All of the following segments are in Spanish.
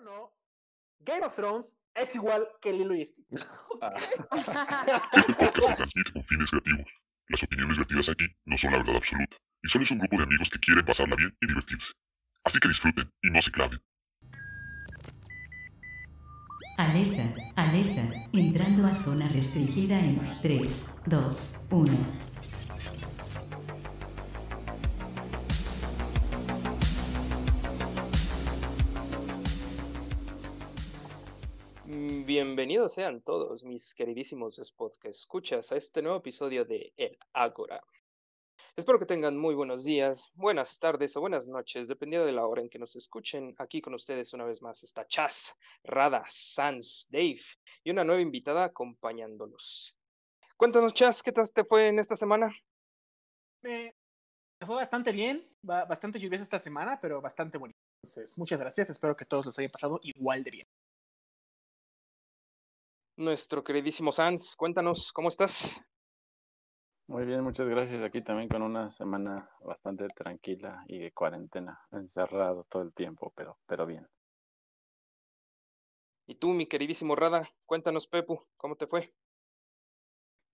o no, Game of Thrones es igual que Lilo y Stitch. Este podcast se transmite con fines creativos. Las opiniones vertidas aquí no son la verdad absoluta, y solo es un grupo de amigos que quieren pasarla bien y divertirse. Así que disfruten y no se claven. Alerta, alerta, entrando a zona restringida en 3, 2, 1. Bienvenidos sean todos mis queridísimos spot que escuchas a este nuevo episodio de El Ágora. Espero que tengan muy buenos días, buenas tardes o buenas noches, dependiendo de la hora en que nos escuchen. Aquí con ustedes una vez más está Chas, Rada, Sans, Dave y una nueva invitada acompañándolos. Cuéntanos, Chas, ¿qué tal te fue en esta semana? Me, fue bastante bien, ba- bastante lluviosa esta semana, pero bastante bonito. Entonces, muchas gracias. Espero que todos los haya pasado igual de bien. Nuestro queridísimo Sans, cuéntanos, ¿cómo estás? Muy bien, muchas gracias. Aquí también con una semana bastante tranquila y de cuarentena, encerrado todo el tiempo, pero, pero bien. Y tú, mi queridísimo Rada, cuéntanos, Pepu, ¿cómo te fue?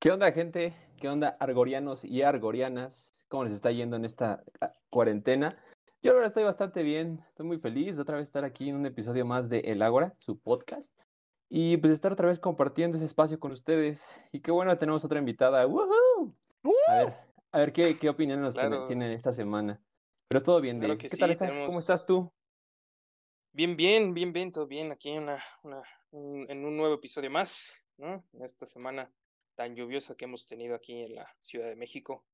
¿Qué onda, gente? ¿Qué onda, argorianos y argorianas? ¿Cómo les está yendo en esta ah, cuarentena? Yo ahora estoy bastante bien, estoy muy feliz de otra vez estar aquí en un episodio más de El Ágora, su podcast, y pues estar otra vez compartiendo ese espacio con ustedes. Y qué bueno, tenemos otra invitada. ¡Woohoo! A ver, a ver qué, qué opinión nos Claro. tienen esta semana. Pero todo bien, Dave. ¿Qué tal estás? ¿Cómo estás tú? Bien, bien, bien, bien, todo bien aquí en, una, una- un- en un nuevo episodio más, ¿no? Esta semana tan lluviosa que hemos tenido aquí en la Ciudad de México.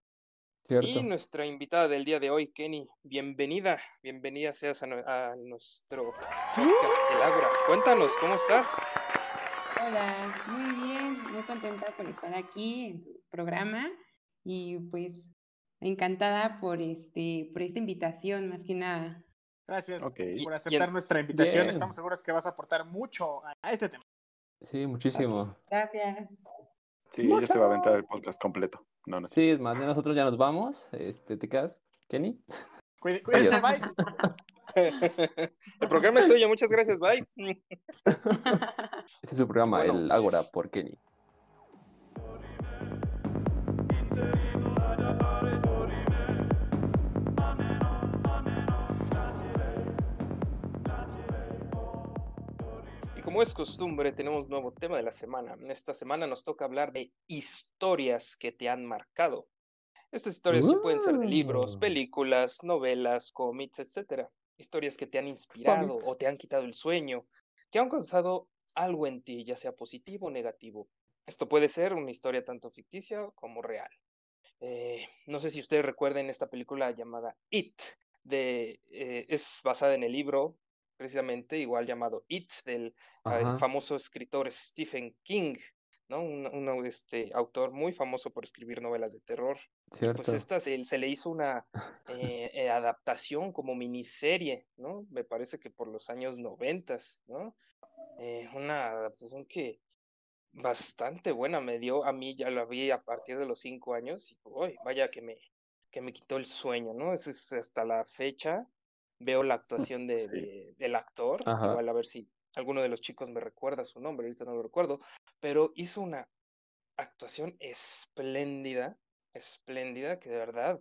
¿Cierto? Y nuestra invitada del día de hoy, Kenny, bienvenida, bienvenida seas a, nue- a nuestro podcast El. Cuéntanos, ¿cómo estás? Hola, muy bien, muy contenta por estar aquí en su programa y pues encantada por este por esta invitación más que nada. Gracias Ok. por aceptar nuestra invitación. Bien. Estamos seguros que vas a aportar mucho a, a este tema. Sí, muchísimo. Gracias. Sí, ella se va a aventar el podcast completo. No, no sé. Sí, es más, ya nosotros ya nos vamos. Este, ¿te quedas, Kenny? Cuí- Cuídate, bye. El programa es tuyo, muchas gracias, bye. Este es su programa, Bueno, El Ágora por Kenny. Como es costumbre, tenemos nuevo tema de la semana. Esta semana nos toca hablar de historias que te han marcado. Estas historias pueden ser de libros, películas, novelas, cómics, etcétera. Historias que te han inspirado o te han quitado el sueño, que han causado algo en ti, ya sea positivo o negativo. Esto puede ser una historia tanto ficticia como real. Eh, no sé si ustedes recuerden esta película llamada It, de, eh, es basada en el libro precisamente igual llamado It del ah, famoso escritor Stephen King, ¿no? Un, un, este, autor muy famoso por escribir novelas de terror. Cierto. Pues esta se, se le hizo una eh, eh, adaptación como miniserie, ¿no? Me parece que por los años noventas, ¿no? Eh, una adaptación que bastante buena me dio, a mí ya la vi a partir de los cinco años y uy, vaya que me, que me quitó el sueño, ¿no? Es, es hasta la fecha veo la actuación de, Sí. de- del actor, igual a ver si alguno de los chicos me recuerda su nombre, ahorita no lo recuerdo, pero hizo una actuación espléndida, espléndida, que de verdad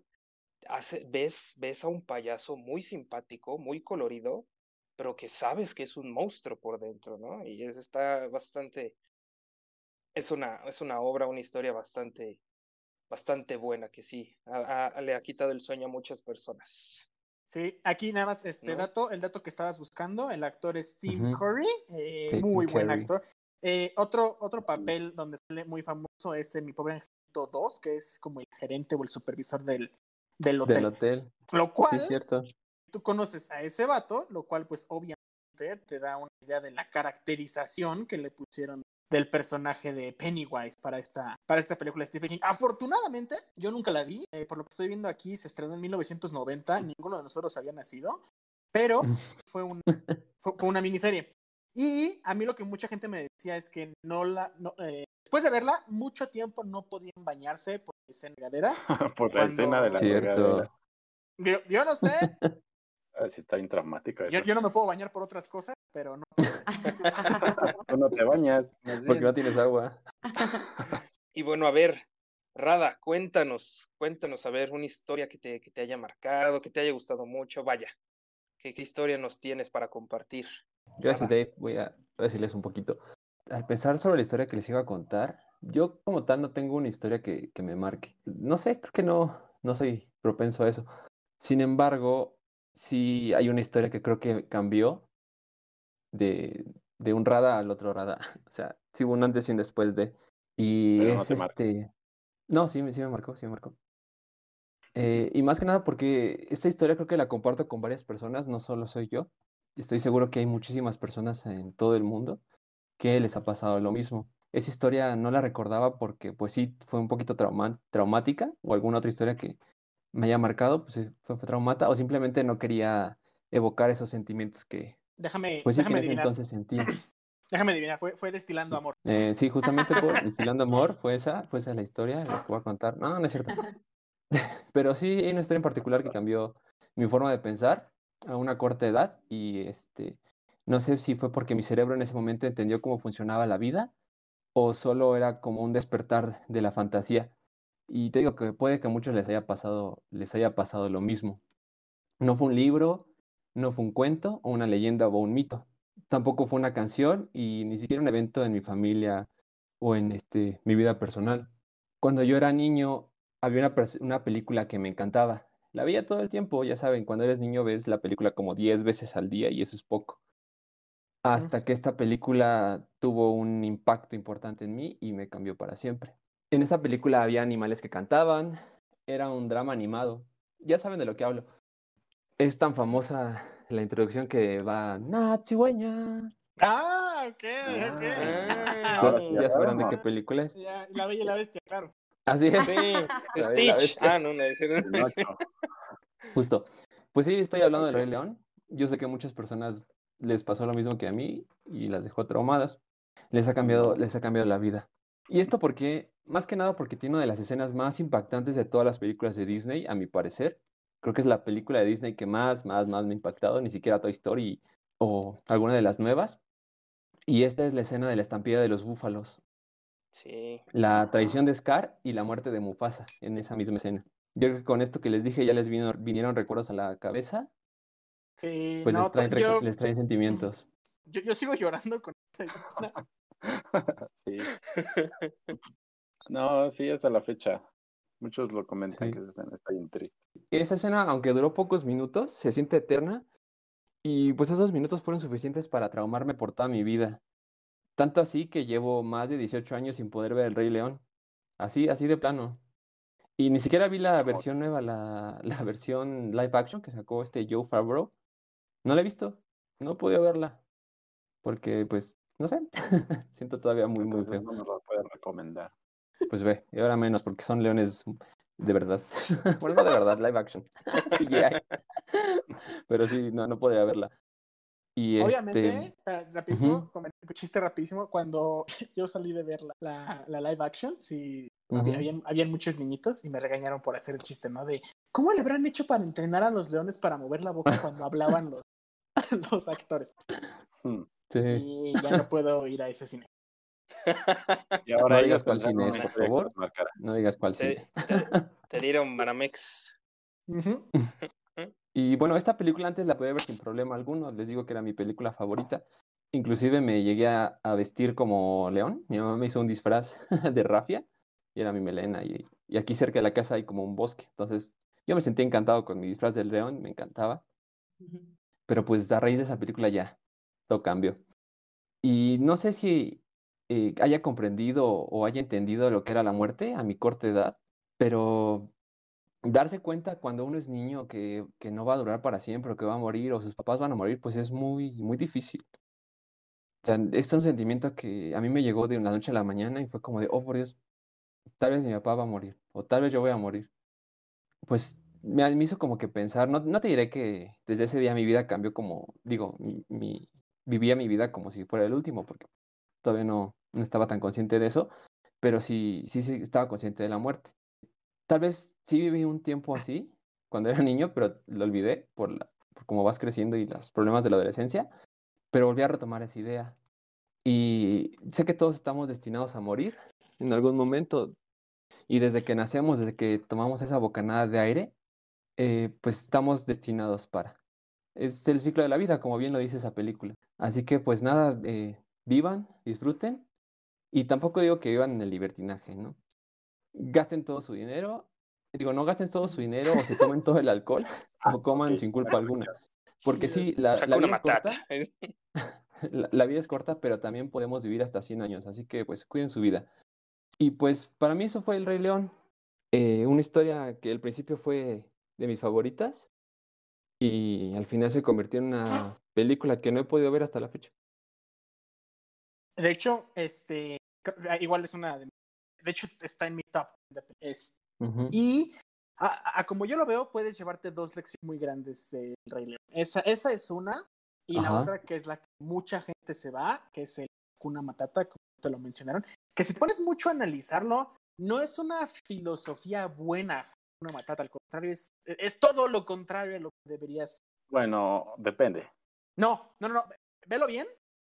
hace, ves, ves a un payaso muy simpático, muy colorido, pero que sabes que es un monstruo por dentro, ¿no? Y es, está bastante, es una, es una obra, una historia bastante, bastante buena, que sí, ha- le ha quitado el sueño a muchas personas. Sí, aquí nada más este ¿No? dato, el dato que estabas buscando, el actor es Tim. Curry, eh, Sí, muy Tim buen Curry. actor. Eh, otro, otro papel donde sale muy famoso es en Mi Pobre Angelito 2, que es como el gerente o el supervisor del, del hotel. Del hotel. Lo Sí, cual, cierto. tú conoces a ese vato, lo cual pues obviamente te da una idea de la caracterización que le pusieron del personaje de Pennywise para esta, para esta película de Stephen King. Afortunadamente, yo nunca la vi, eh, por lo que estoy viendo aquí, se estrenó en 1990, ninguno de nosotros había nacido, pero fue, un, fue, fue una miniserie. Y a mí lo que mucha gente me decía es que no la, no, eh, después de verla, mucho tiempo no podían bañarse por escenas regaderas. Por la Cuando- escena de la Cierto. Yo, yo no sé, Ah, sí, está bien traumática. yo, yo no me puedo bañar por otras cosas, pero no. Tú no te bañas. Porque no tienes agua. Y bueno, a ver, Rada, cuéntanos, cuéntanos, a ver, una historia que te, que te haya marcado, que te haya gustado mucho, vaya. ¿Qué, qué historia nos tienes para compartir? Gracias, Rada? Dave. Voy a decirles un poquito. Al pensar sobre la historia que les iba a contar, yo como tal no tengo una historia que, que me marque. No sé, creo que no, no soy propenso a eso. Sin embargo, sí hay una historia que creo que cambió de, de un Rada al otro Rada. O sea, sí hubo un antes y un después de. Y Pero es este. No, sí, sí me marcó, sí me marcó. Eh, y más que nada porque esta historia creo que la comparto con varias personas, no solo soy yo. Estoy seguro que hay muchísimas personas en todo el mundo que les ha pasado lo mismo. Esa historia no la recordaba porque pues sí fue un poquito trauma- traumática o alguna otra historia que me haya marcado, pues eh, fue traumata o simplemente no quería evocar esos sentimientos que Déjame, pues sí en déjame adivinar. entonces sentía. Déjame adivinar, fue, fue destilando amor. Eh, sí, justamente por Destilando Amor fue esa, fue esa la historia, les voy a contar. No, no es cierto. Pero sí hay una historia en particular que cambió mi forma de pensar a una corta edad y este, no sé si fue porque mi cerebro en ese momento entendió cómo funcionaba la vida o solo era como un despertar de la fantasía. Y te digo que puede que a muchos les haya pasado, les haya pasado lo mismo. No fue un libro, no fue un cuento o una leyenda o un mito. Tampoco fue una canción y ni siquiera un evento en mi familia o en este, mi vida personal. Cuando yo era niño, había una, una película que me encantaba. La veía todo el tiempo, ya saben, cuando eres niño ves la película como 10 veces al día y eso es poco. Hasta que esta película tuvo un impacto importante en mí y me cambió para siempre. En esa película había animales que cantaban, era un drama animado. Ya saben de lo que hablo. Es tan famosa la introducción que va Natsigüeña. Ah, ok, ok. Ah, ya sabrán de qué película es. Ya, la bella y la bestia, claro. Así es. Sí, Stitch. Ah, no, no, ese no. Justo. Pues sí, estoy hablando del Rey León. Yo sé que a muchas personas les pasó lo mismo que a mí y las dejó traumadas. Les ha cambiado, les ha cambiado la vida. Y esto porque, más que nada porque tiene una de las escenas más impactantes de todas las películas de Disney, a mi parecer. Creo que es la película de Disney que más, más, más me ha impactado, ni siquiera Toy Story o alguna de las nuevas. Y esta es la escena de la estampida de los búfalos. Sí. la traición de Scar y la muerte de Mufasa en esa misma escena. Yo creo que con esto que les dije ya les vino- vinieron recuerdos a la cabeza, Sí, pues no, les, traen, recu- yo, les traen sentimientos. yo, yo sigo llorando con esta escena. sí. No, sí, hasta la fecha. Muchos lo comentan Sí. que esa escena está bien triste. Esa escena, aunque duró pocos minutos, se siente eterna y pues esos minutos fueron suficientes para traumarme por toda mi vida. Tanto así que llevo más de 18 años sin poder ver El Rey León. Así, así de plano. Y ni siquiera vi la versión nueva, la, la versión live action que sacó este Joe Favreau. No la he visto, no he podido verla. Porque, pues, no sé, siento todavía muy, muy feo. no nos lo puedes recomendar. Pues ve, y ahora menos, porque son leones de verdad. Bueno, no de verdad, live action. Pero sí, no, no podría verla. Y Obviamente, este, espera, rapidísimo, ujú. comen- chiste rapidísimo, cuando yo salí de ver la, la, la live action, sí, Ujú. había, habían, habían muchos niñitos y me regañaron por hacer el chiste, ¿no? De, ¿cómo le habrán hecho para entrenar a los leones para mover la boca cuando hablaban los, los actores? Sí. Y ya no puedo ir a ese cine. Y ahora No digas cuál cine es, por favor. No digas cuál Te, sí. te- te dieron Banamex. Y bueno, esta película antes la podía ver sin problema alguno. Les digo que era mi película favorita. Inclusive me llegué a, a vestir como león. Mi mamá me hizo un disfraz de rafia y era mi melena. Y, y aquí cerca de la casa hay como un bosque. Entonces yo me sentí encantado con mi disfraz del león, me encantaba. Pero pues a raíz de esa película ya todo cambió. Y no sé si eh, haya comprendido o haya entendido lo que era la muerte a mi corta edad, pero darse cuenta cuando uno es niño que, que no va a durar para siempre, o que va a morir, o sus papás van a morir, pues es muy, muy difícil. O sea, es un sentimiento que a mí me llegó de una noche a la mañana y fue como de, oh, por Dios, tal vez mi papá va a morir, o tal vez yo voy a morir. Pues me, me hizo como que pensar, no, no te diré que desde ese día mi vida cambió como, digo, mi- vivía mi vida como si fuera el último, porque todavía no, no estaba tan consciente de eso, pero sí, sí, estaba consciente de la muerte. Tal vez sí viví un tiempo así cuando era niño, pero lo olvidé por, la, cómo vas creciendo y los problemas de la adolescencia. pero volví a retomar esa idea. Y sé que todos estamos destinados a morir en algún momento. Y desde que nacemos, desde que tomamos esa bocanada de aire, eh, pues estamos destinados para. Es el ciclo de la vida, como bien lo dice esa película. Así que pues nada, eh, vivan, disfruten. Y tampoco digo que vivan en el libertinaje, ¿no? Gasten todo su dinero. Digo, no gasten todo su dinero o se tomen todo el alcohol o coman sin culpa alguna. Porque sí, la, vida es corta. La vida es corta, pero también podemos vivir hasta 100 años, así que pues cuiden su vida. Y pues para mí eso fue El Rey León, eh, una historia que al principio fue de mis favoritas y al final se convirtió en una película que no he podido ver hasta la fecha. De hecho, este, cr- igual es una de, de hecho está en mi top. de pe- es- Ujú. y a, a como yo lo veo, puedes llevarte dos lecciones muy grandes del Rey León. Esa, esa es una, y la otra que es la que mucha gente se va, que es el Hakuna Matata, como te lo mencionaron, que si pones mucho a analizarlo, no es una filosofía buena, Hakuna Matata, al contrario, es, es todo lo contrario a lo que deberías Bueno, depende. no, no, no, no. Velo bien.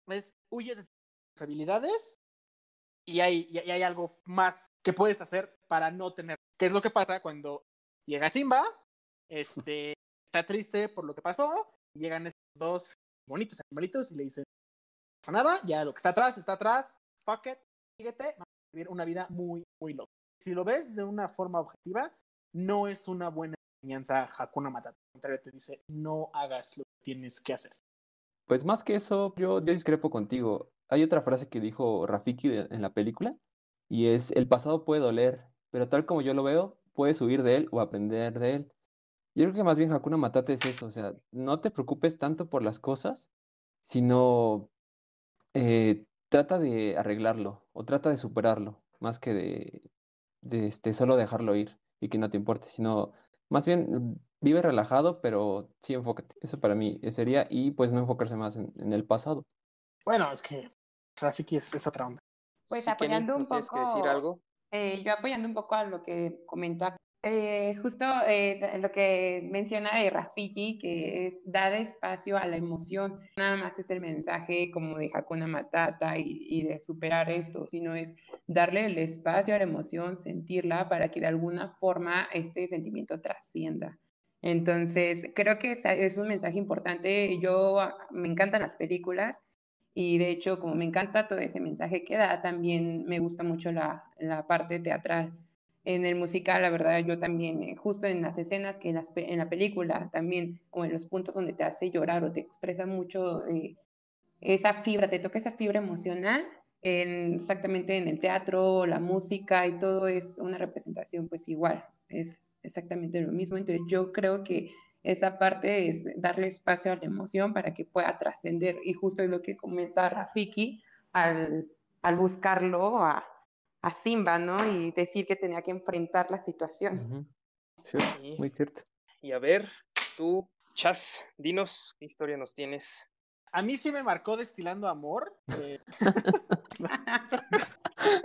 Es huye de tus responsabilidades y hay, y hay algo más que puedes hacer para no tener. ¿Qué es lo que pasa cuando llega Simba? Este está triste por lo que pasó. Y llegan estos dos bonitos animalitos y le dicen: No pasa nada, ya lo que está atrás está atrás. Fuck it, síguete. Vamos a vivir una vida muy, muy loca. Si lo ves de una forma objetiva, no es una buena enseñanza Hakuna Matata. Al contrario, te dice: No hagas lo que tienes que hacer. Pues más que eso, yo discrepo contigo. Hay otra frase que dijo Rafiki en la película y es, el pasado puede doler, pero tal como yo lo veo, puedes huir de él o aprender de él. Yo creo que más bien Hakuna Matata es eso, o sea, no te preocupes tanto por las cosas, sino eh, trata de arreglarlo o trata de superarlo, más que de, este, solo dejarlo ir y que no te importe, sino más bien vive relajado, pero sí enfócate. Eso para mí sería, y pues no enfocarse más en, en el pasado. Bueno, es que Rafiki es, es otra onda. Pues Sí, Kenny, apoyando un ¿nos tienes que decir poco- algo? Eh, yo apoyando un poco a lo que comenta, eh, justo eh, lo que menciona de Rafiki, que es dar espacio a la emoción. Nada más es el mensaje como de Hakuna Matata y, y de superar esto, sino es darle el espacio a la emoción, sentirla para que de alguna forma este sentimiento trascienda. Entonces, creo que es, es un mensaje importante. Yo ah, me encantan las películas y de hecho, como me encanta todo ese mensaje que da, también me gusta mucho la, la parte teatral. En el musical, la verdad, yo también, eh, justo en las escenas que en, las en la película, también, o en los puntos donde te hace llorar o te expresa mucho eh, esa fibra, te toca esa fibra emocional, en- exactamente en el teatro, la música y todo es una representación, pues igual, es exactamente lo mismo. Entonces, yo creo que esa parte es darle espacio a la emoción para que pueda trascender. Y justo es lo que comenta Rafiki al, al buscarlo a, a Simba, ¿no? Y decir que tenía que enfrentar la situación. Sí. muy cierto. Y a ver, tú, Chas, dinos qué historia nos tienes. A mí sí me marcó Destilando Amor. eh,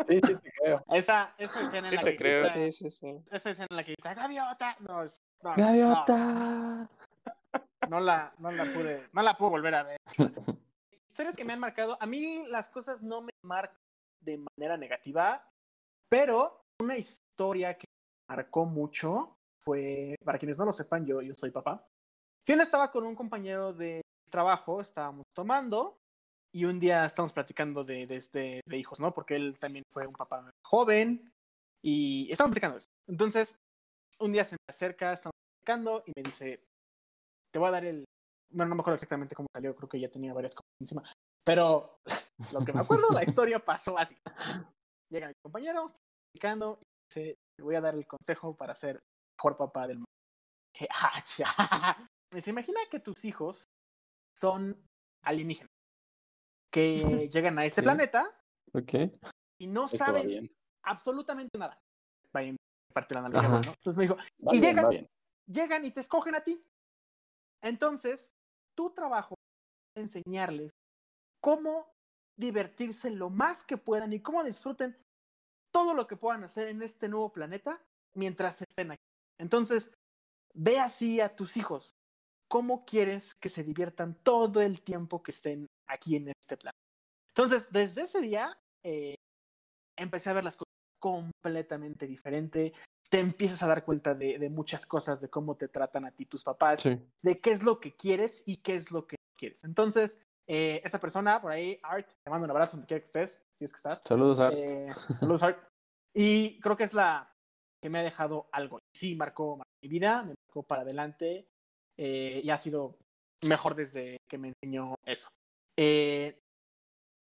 Sí, sí, te creo. esa, esa escena en Sí la te que creo, grita- sí, sí, sí. esa escena en la que grita Gaviota. No, es- no, ¡Gaviota! no la, no la pude, no la puedo volver a ver. Historias que me han marcado. A mí las cosas no me marcan de manera negativa, pero una historia que me marcó mucho fue, para quienes no lo sepan, yo, yo soy papá. Yo estaba con un compañero de trabajo, estábamos tomando y un día estábamos platicando de, de, este, de hijos, ¿no? Porque él también fue un papá joven y estábamos platicando eso. Entonces, un día se me acerca, estamos platicando y me dice, te voy a dar el... No me acuerdo exactamente cómo salió, creo que ya tenía varias cosas encima, pero lo que me acuerdo, la historia pasó así. Llega mi compañero, está platicando y dice, te voy a dar el consejo para ser mejor papá del mundo. Dije, ah, dice, imagina que tus hijos son alienígenas, que llegan a este Sí. planeta y no Esto saben absolutamente nada. En parte de la analogía. Entonces me dijo, Va y bien, llegan- llegan y te escogen a ti. Entonces, tu trabajo es enseñarles cómo divertirse lo más que puedan y cómo disfruten todo lo que puedan hacer en este nuevo planeta mientras estén aquí. Entonces, ve así a tus hijos cómo quieres que se diviertan todo el tiempo que estén aquí en este plan. Entonces, desde ese día, eh, empecé a ver las cosas completamente diferente. Te empiezas a dar cuenta de, de, muchas cosas, de cómo te tratan a ti tus papás, Sí. de qué es lo que quieres y qué es lo que no quieres. Entonces, eh, esa persona por ahí, Art, te mando un abrazo donde quiera que estés, si es que estás. Saludos, Art. Eh, saludos, Art. Y creo que es la que me ha dejado algo. Sí, marcó, marcó mi vida, me marcó para adelante eh, y ha sido mejor desde que me enseñó eso. Eh,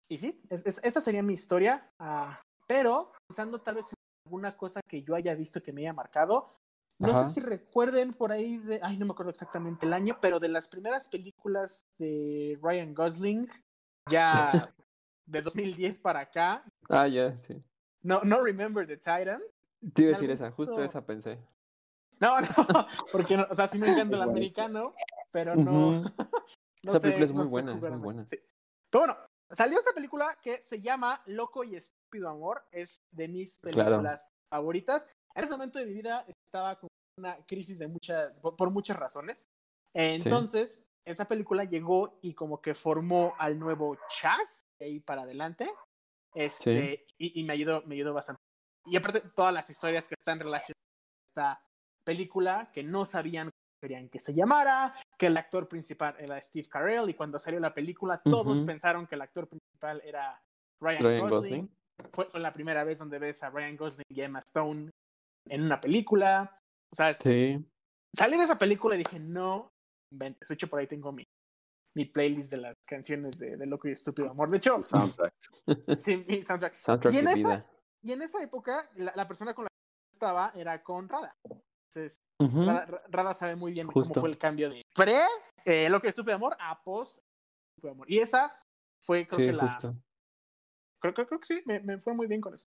y sí, es, es, esa sería mi historia. Uh, pero pensando tal vez en alguna cosa que yo haya visto que me haya marcado, no Ajá. sé si recuerden por ahí de, ay, no me acuerdo exactamente el año, pero de las primeras películas de Ryan Gosling, ya de 2010 para acá, Ah, ya, sí. no, no Remember the Titans. Te iba a En decir esa, justo esa pensé. No, no, porque no, o sea, sí me encanta el americano, pero no. Esa sé- película es muy no buena, es muy buena. sí. Pero bueno, salió esta película que se llama Loco y Estúpido Amor. Es de mis Claro. películas favoritas. En ese momento de mi vida estaba con una crisis de muchas, por, muchas razones. Entonces, esa película llegó y como que formó al nuevo Chaz, de ahí para adelante. Este, y, y me ayudó, me ayudó bastante. Y aparte, todas las historias que están relacionadas a esta película, que no sabían cómo querían que se llamara, que el actor principal era Steve Carell, y cuando salió la película, todos pensaron que el actor principal era Ryan, Ryan Gosling. Gosling. Fue, la primera vez donde ves a Ryan Gosling y Emma Stone en una película. O sea, Sí. salí de esa película y dije, no inventes. De hecho, por ahí tengo mi, mi playlist de las canciones de, de Loco y Estúpido Amor. De hecho, Soundtrack. sí, mi soundtrack. Soundtrack Y en esa- vida. Y en esa época, la, la persona con la que estaba era con Rada. Entonces. Rada, Rada sabe muy bien Justo. cómo fue el cambio de pre, eh, Loco y Estúpido Amor, a post Estúpido Amor. Y esa fue, creo Sí, que la. Creo, creo, creo que sí, me, me fue muy bien con eso.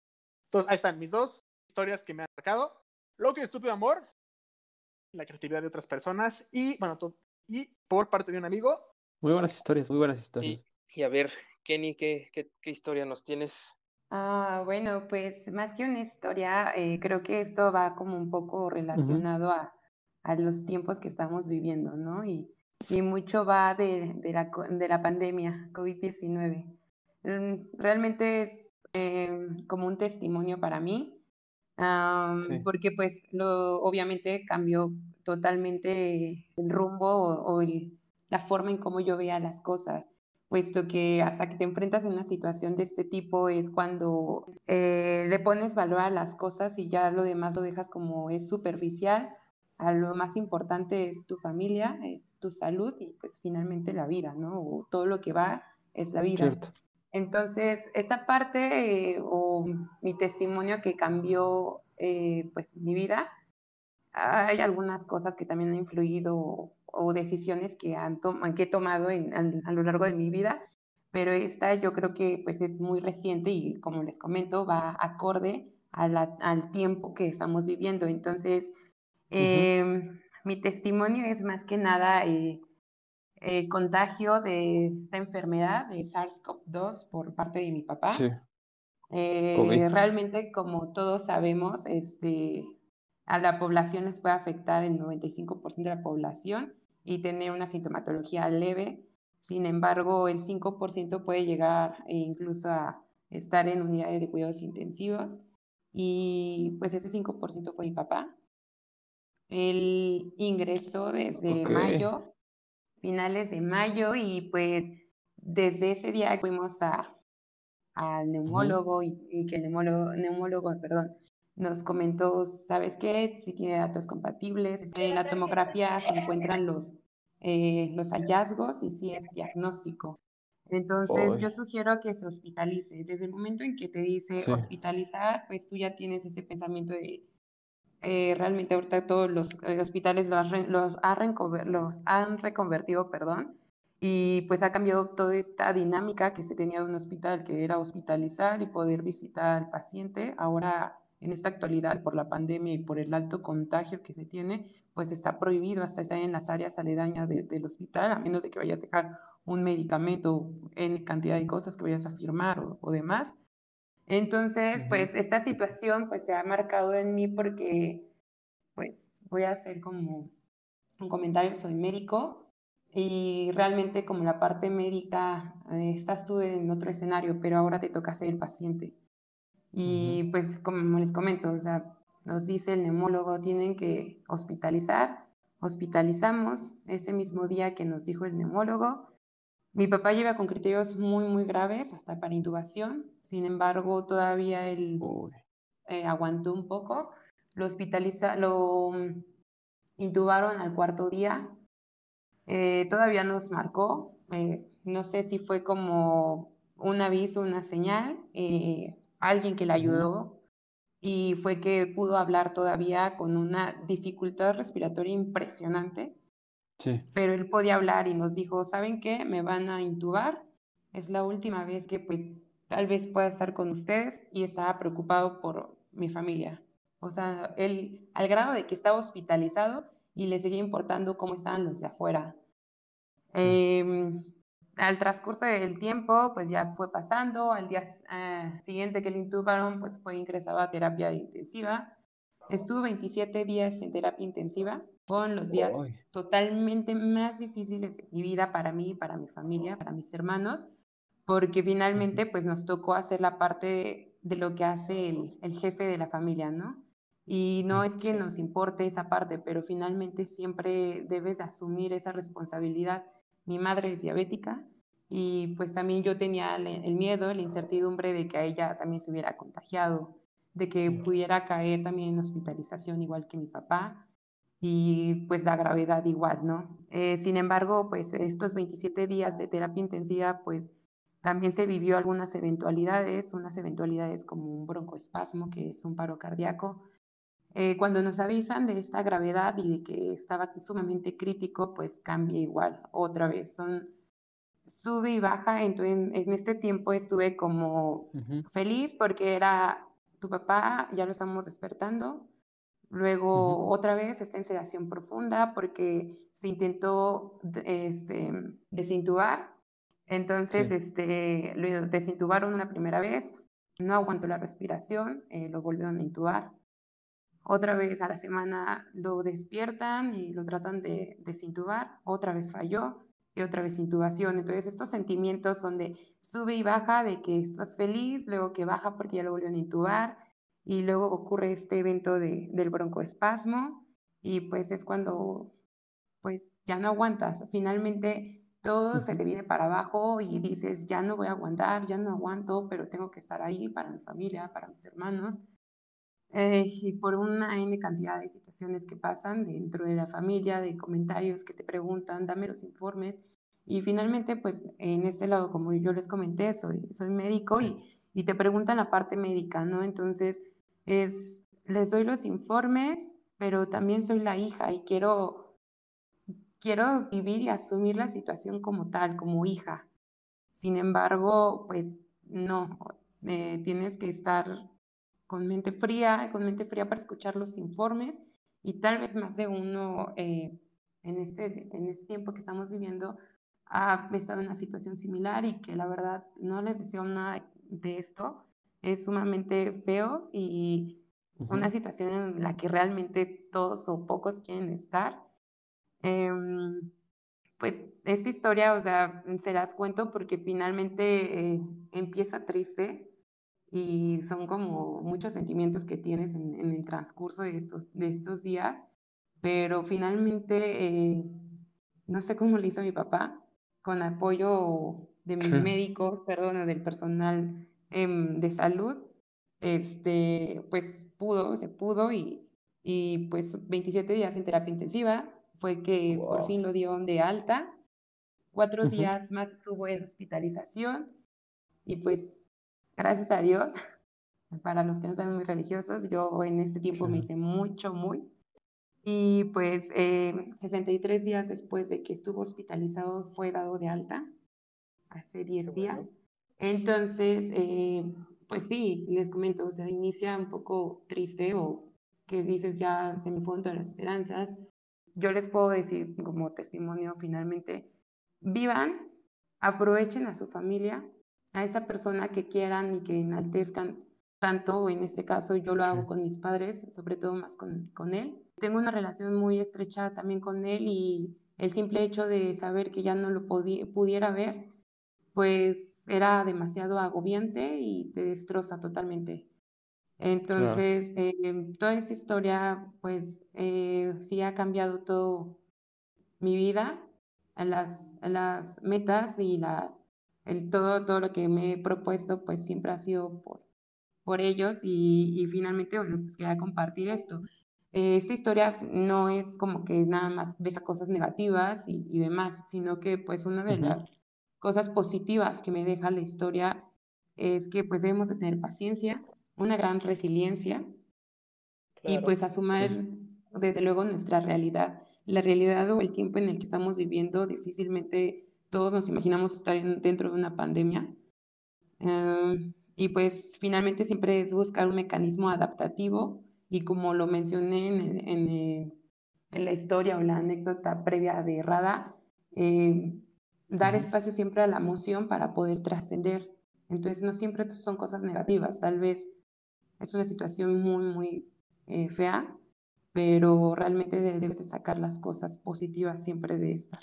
Entonces, ahí están mis dos historias que me han marcado. Loco y Estúpido Amor, la creatividad de otras personas y, bueno, y por parte de un amigo, Muy buenas historias, muy buenas historias. Y, y a ver, Kenny, ¿qué, qué, qué historia nos tienes? Ah, bueno, pues más que una historia, eh, creo que esto va como un poco relacionado a, a los tiempos que estamos viviendo, ¿no? Y, y mucho va de, de la, de la pandemia COVID-19. Mm, Realmente es eh, como un testimonio para mí, am, Sí. porque pues lo, obviamente cambió totalmente el rumbo o, o el- la forma en cómo yo veía las cosas puesto que hasta que te enfrentas en una situación de este tipo es cuando eh, le pones valor a las cosas y ya lo demás lo dejas como es superficial. A lo más importante es tu familia, es tu salud y pues finalmente la vida, ¿no? O todo lo que va es la vida. Cierto. Entonces, esta parte eh, o mi testimonio que cambió eh, pues mi vida, hay algunas cosas que también han influido o, decisiones que, han tom- que he tomado en- a, a lo largo de mi vida, pero esta yo creo que pues es muy reciente y como les comento va acorde a la- al tiempo que estamos viviendo. Entonces, eh, mi testimonio es más que nada eh, el contagio de esta enfermedad de SARS-CoV-2 por parte de mi papá. Sí. Eh, realmente, como todos sabemos, este, a la población les puede afectar el 95% de la población y tener una sintomatología leve. Sin embargo, el 5% puede llegar e incluso a estar en unidades de cuidados intensivos. Y pues ese 5% fue mi papá. Él ingresó desde mayo, finales de mayo, y pues desde ese día fuimos a, al neumólogo y, y que el neumólogo, neumólogo, perdón, nos comentó, ¿sabes qué? Si tiene datos compatibles. En la tomografía se encuentran los, eh, los hallazgos y si es diagnóstico. Entonces, yo sugiero que se hospitalice. Desde el momento en que te dice Sí. hospitalizar, pues tú ya tienes ese pensamiento de, eh, realmente ahorita todos los eh, hospitales los han reconvertido, perdón, y pues ha cambiado toda esta dinámica que se tenía de un hospital, que era hospitalizar y poder visitar al paciente. Ahora, en esta actualidad, por la pandemia y por el alto contagio que se tiene, pues está prohibido hasta estar en las áreas aledañas de- del hospital, a menos de que vayas a dejar un medicamento en cantidad de cosas que vayas a firmar o, o demás. Entonces, pues esta situación pues se ha marcado en mí porque, pues voy a hacer como un comentario, soy médico y realmente como la parte médica, eh, estás tú en otro escenario, pero ahora te toca ser el paciente. Y pues como les comento, o sea, nos dice el neumólogo, tienen que hospitalizar, hospitalizamos ese mismo día que nos dijo el neumólogo. Mi papá lleva con criterios muy, muy graves, hasta para intubación, sin embargo, todavía él eh, aguantó un poco, lo hospitaliza, lo mm, intubaron al cuarto día, eh, todavía nos marcó, eh, no sé si fue como un aviso, una señal, alguien que le ayudó y fue que pudo hablar todavía con una dificultad respiratoria impresionante. Sí. Pero él podía hablar y nos dijo, ¿saben qué? Me van a intubar. Es la última vez que pues tal vez pueda estar con ustedes y estaba preocupado por mi familia. O sea, él al grado de que estaba hospitalizado y le seguía importando cómo estaban los de afuera. Eh, al transcurso del tiempo, pues ya fue pasando, al día eh, siguiente que le intubaron, pues fue ingresado a terapia intensiva. Estuvo 27 días en terapia intensiva, con los días totalmente más difíciles de mi vida para mí, para mi familia, para mis hermanos, porque finalmente pues nos tocó hacer la parte de, lo que hace el, el, jefe de la familia, ¿no? Y no es que nos importe esa parte, pero finalmente siempre debes asumir esa responsabilidad mi madre es diabética y pues también yo tenía el miedo, la incertidumbre de que a ella también se hubiera contagiado, de que pudiera caer también en hospitalización igual que mi papá y pues la gravedad igual, ¿no? Eh, sin embargo, pues estos 27 días de terapia intensiva, pues también se vivió algunas eventualidades, unas eventualidades como un broncoespasmo, que es un paro cardíaco, eh, cuando nos avisan de esta gravedad y de que estaba sumamente crítico, pues cambia igual, otra vez, son sube y baja, entonces en, este tiempo estuve como feliz porque era tu papá, ya lo estamos despertando, luego otra vez está en sedación profunda porque se intentó este, desintubar, entonces este, lo desintubaron una primera vez, no aguantó la respiración, eh, lo volvieron a intubar otra vez a la semana lo despiertan y lo tratan de desintubar, otra vez falló y otra vez intubación. Entonces estos sentimientos son de sube y baja, de que estás feliz, luego que baja porque ya lo volvieron a intubar y luego ocurre este evento de, del broncoespasmo y pues es cuando pues ya no aguantas. Finalmente todo se te viene para abajo y dices, ya no voy a aguantar, ya no aguanto, pero tengo que estar ahí para mi familia, para mis hermanos. Eh, y por una N cantidad de situaciones que pasan dentro de la familia, de comentarios que te preguntan, dame los informes. Y finalmente, pues en este lado, como yo les comenté, soy, soy médico y, y te preguntan la parte médica, ¿no? Entonces, es, les doy los informes, pero también soy la hija y quiero, quiero vivir y asumir la situación como tal, como hija. Sin embargo, pues no, eh, tienes que estar con mente fría, con mente fría para escuchar los informes y tal vez más de uno eh, en, este, en este tiempo que estamos viviendo ha estado en una situación similar y que la verdad no les deseo nada de esto. Es sumamente feo y una situación en la que realmente todos o pocos quieren estar. Em, pues esta historia, o sea, se las cuento porque finalmente eh, empieza triste, y son como muchos sentimientos que tienes en, el transcurso de estos, de estos días, pero finalmente, eh, no sé cómo lo hizo mi papá, con apoyo de mis médicos, perdón, del personal em, de salud, este, pues pudo, se pudo y, y pues 27 días en terapia intensiva, fue que por fin lo dio de alta, cuatro días más estuvo en hospitalización y pues gracias a Dios, para los que no son muy religiosos, yo en este tiempo me hice mucho, muy. Y pues 63 eh, días después de que estuvo hospitalizado fue dado de alta, hace 10 días. Entonces, eh, pues sí, les comento, o sea, inicia un poco triste o que dices ya se me fueron todas las esperanzas. Yo les puedo decir como testimonio finalmente, vivan, aprovechen a su familia, a esa persona que quieran y que enaltezcan tanto, en este caso yo lo hago con mis padres, sobre todo más con, con él. Tengo una relación muy estrecha también con él y el simple hecho de saber que ya no lo pudiera ver, pues era demasiado agobiante y te destroza totalmente. Entonces, em, toda esta historia, pues eh, sí ha cambiado todo mi vida, las, las metas y las, el, todo, todo lo que me he propuesto, pues siempre ha sido por, por ellos y, y finalmente, bueno, pues quería compartir esto. Eh, esta historia no es como que nada más deja cosas negativas y, y demás, sino que pues una de las cosas positivas que me deja la historia es que pues debemos de tener paciencia, una gran resiliencia y pues asumir desde luego nuestra realidad. La realidad o el tiempo en el que estamos viviendo, difícilmente todos nos imaginamos estar dentro de una pandemia. Em, y pues finalmente siempre es buscar un mecanismo adaptativo y como lo mencioné en, en, la historia o la anécdota previa de Rada, eh, dar espacio siempre a la emoción para poder trascender. Entonces, no siempre son cosas negativas, tal vez es una situación muy, muy eh, fea, pero realmente debes de sacar las cosas positivas siempre de esta.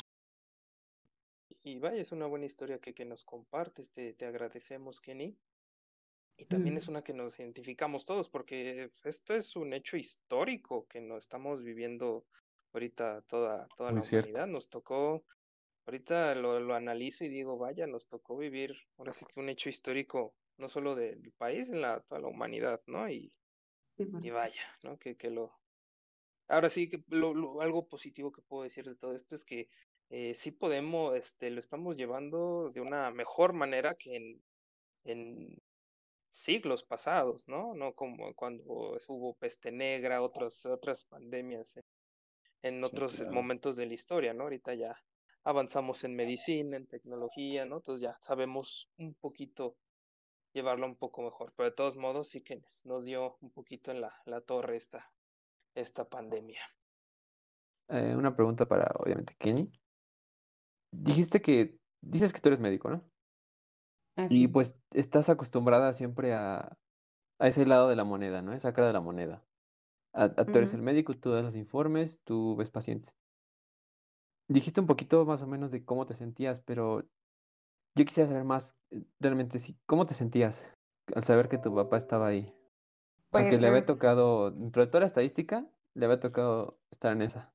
Y vaya, es una buena historia que, que nos compartes, te, te agradecemos, Kenny. Y también es una que nos identificamos todos, porque esto es un hecho histórico que nos estamos viviendo ahorita toda, toda la humanidad. Nos tocó, ahorita lo, lo analizo y digo, vaya, nos tocó vivir, ahora sí que un hecho histórico, no solo del país, en la, toda la humanidad, ¿no? Y, y vaya, ¿no? Que, que lo... Ahora sí que lo, algo positivo que puedo decir de todo esto es que eh, sí podemos, este, lo estamos llevando de una mejor manera que en, en siglos pasados, ¿no? No como cuando hubo peste negra, otras, otras pandemias en, otros momentos de la historia, ¿no? Ahorita ya avanzamos en medicina, en tecnología, ¿no? Entonces ya sabemos un poquito llevarlo un poco mejor, pero de todos modos sí que nos dio un poquito en la, la torre esta, esta pandemia. Eh, una pregunta para, obviamente, Kenny. Dijiste que, dices que tú eres médico, ¿no? Y pues estás acostumbrada siempre a, a ese lado de la moneda, ¿no? Esa cara de la moneda. A, tú eres el médico, tú das los informes, tú ves pacientes. Dijiste un poquito más o menos de cómo te sentías, pero yo quisiera saber más, eh, realmente, sí, ¿cómo te sentías al saber que tu papá estaba ahí? Porque le había pues tocado, dentro de toda la estadística, le había tocado estar en esa.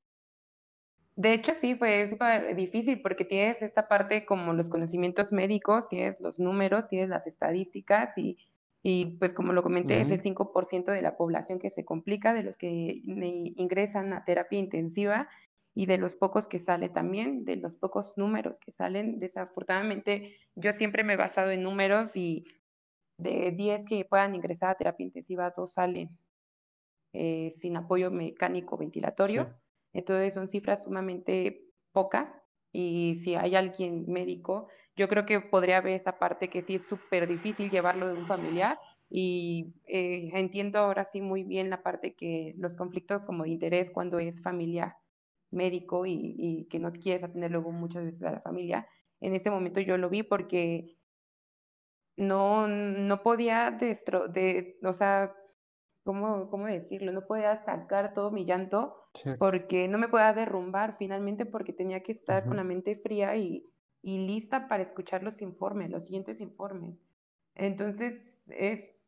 De hecho, sí, fue súper difícil porque tienes esta parte como los conocimientos médicos, tienes los números, tienes las estadísticas y, y pues como lo comenté, es el 5% de la población que se complica, de los que ingresan a terapia intensiva y de los pocos que sale también, de los pocos números que salen. Desafortunadamente, yo siempre me he basado en números y de 10 que puedan ingresar a terapia intensiva, dos salen eh, sin apoyo mecánico ventilatorio. Entonces son cifras sumamente pocas y si hay alguien médico, yo creo que podría haber esa parte que sí es súper difícil llevarlo de un familiar y eh, entiendo ahora sí muy bien la parte que los conflictos como de interés cuando es familia médico y, y que no quieres atender luego muchas veces a la familia. En ese momento yo lo vi porque no, no podía destro de, o sea, ¿cómo, cómo decirlo? No podía sacar todo mi llanto porque no me podía derrumbar finalmente porque tenía que estar con la mente fría y, y lista para escuchar los informes, los siguientes informes. Entonces es,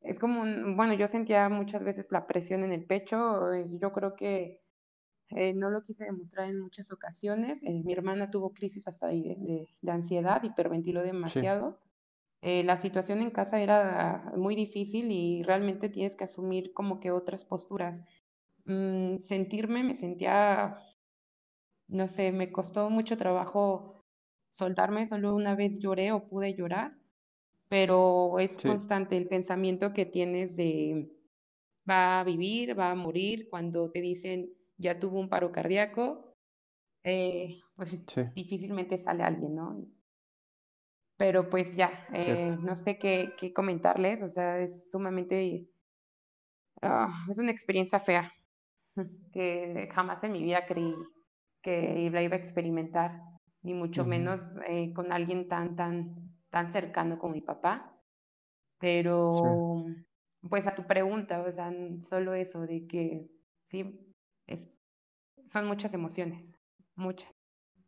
es como, bueno, yo sentía muchas veces la presión en el pecho, eh, yo creo que eh, no lo quise demostrar en muchas ocasiones. Eh, mi hermana tuvo crisis hasta de, de, de ansiedad, hiperventiló demasiado. Eh, la situación en casa era muy difícil y realmente tienes que asumir como que otras posturas. Mm, sentirme, me sentía, no sé, me costó mucho trabajo soltarme, solo una vez lloré o pude llorar, pero es constante el pensamiento que tienes de va a vivir, va a morir, cuando te dicen ya tuvo un paro cardíaco, eh, pues difícilmente sale alguien, ¿no? Pero pues ya, eh, no sé qué, qué, comentarles, o sea, es sumamente, ah, es una experiencia fea que jamás en mi vida creí que la iba a experimentar, ni mucho menos eh, con alguien tan, tan, tan cercano como mi papá. Pero, pues a tu pregunta, o sea, solo eso de que sí, es, son muchas emociones. mucha.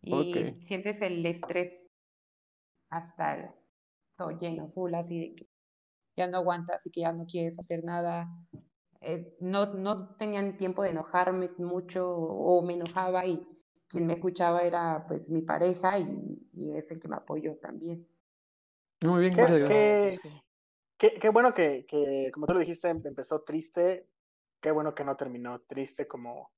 Y Ok. sientes el estrés hasta el- todo lleno, full, así de que ya no aguantas y que ya no quieres hacer nada. Eh, no, no tenían tiempo de enojarme mucho o me enojaba y quien me escuchaba era pues mi pareja y, y es el que me apoyó también. Muy bien, ¿Qué, qué- qué bueno que, que, como tú lo dijiste, em- empezó triste. Qué bueno que no terminó triste como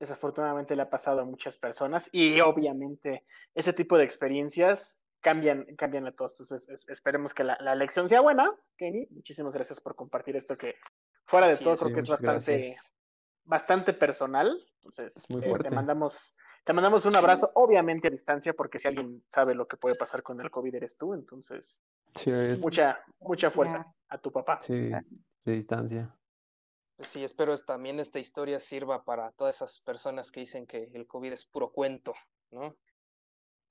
desafortunadamente le ha pasado a muchas personas. Y obviamente ese tipo de experiencias cambian, cambian a todos. Entonces es- esperemos que la, la lección sea buena. Kenny, muchísimas gracias por compartir esto que fuera de todo creo sí, que es bastante, Gracias. bastante personal. Entonces Es muy te- te, fuerte. mandamos... Te mandamos un abrazo, obviamente a distancia, porque si alguien sabe lo que puede pasar con el COVID eres tú, entonces Sí, es- mucha, mucha fuerza a tu papá. sí, de distancia. Pues Sí, espero es- también esta historia sirva para todas esas personas que dicen que el COVID es puro cuento, ¿no?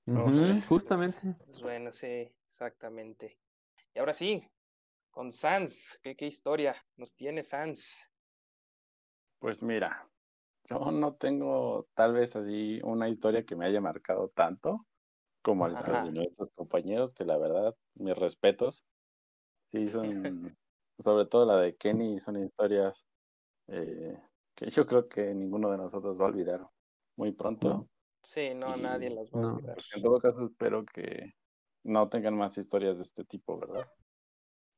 Justamente. bueno, sí, exactamente. Y ahora sí, con Sans, ¿qué, qué historia nos tiene Sans? Pues mira, yo no tengo tal vez así una historia que me haya marcado tanto como el Ajá. de nuestros compañeros, que la verdad, mis respetos, sí son, sobre todo la de Kenny, son historias eh, que yo creo que ninguno de nosotros va a olvidar muy pronto. Sí, no, Y- nadie las va a no. olvidar. Pues en todo caso espero que no tengan más historias de este tipo, ¿verdad?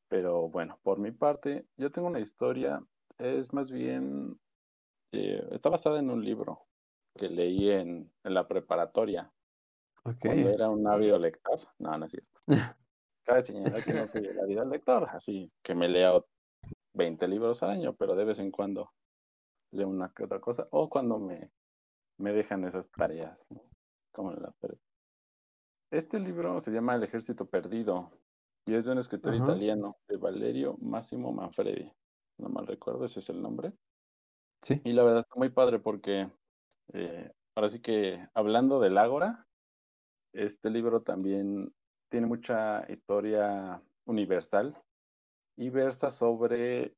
Pero bueno, por mi parte, yo tengo una historia, es más bien, eh, está basada en un libro que leí en, en la preparatoria, Ok. cuando era un ávido lector. No, no es cierto. Cabe señalar que no soy el ávido lector, así que me leo 20 libros al año, pero de vez en cuando leo una que otra cosa, o cuando me, me dejan esas tareas, ¿no? como en la pre- Este libro se llama El Ejército Perdido y es de un escritor italiano, de Valerio Massimo Manfredi. No mal recuerdo, ese es el nombre. Sí. Y la verdad está muy padre porque eh, ahora sí que hablando del Ágora, este libro también tiene mucha historia universal y versa sobre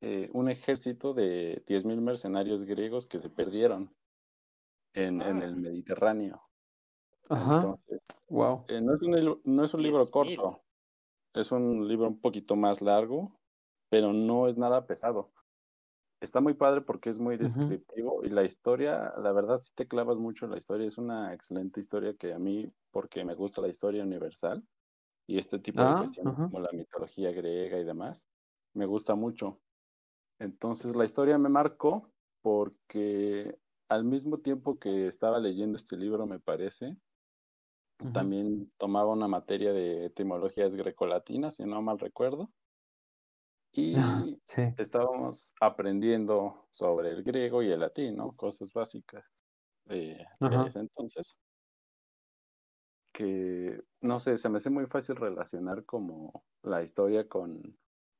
eh, un ejército de 10.000 mercenarios griegos que se perdieron en, en el Ah. Mediterráneo. Ajá. Entonces, Wow. eh, no es un, libro- no es un libro 10.000. corto, es un libro un poquito más largo, pero no es nada pesado. Está muy padre porque es muy descriptivo y la historia, la verdad, si te clavas mucho en la historia, es una excelente historia que a mí, porque me gusta la historia universal y este tipo de Ah, cuestiones ajá. como la mitología griega y demás, me gusta mucho. Entonces la historia me marcó porque al mismo tiempo que estaba leyendo este libro, me parece, Ujú. también tomaba una materia de etimologías grecolatinas, si no mal recuerdo. Y Sí. estábamos aprendiendo sobre el griego y el latín, ¿no? Cosas básicas de, de Ajá. ese entonces. Que, no sé, se me hace muy fácil relacionar como la historia con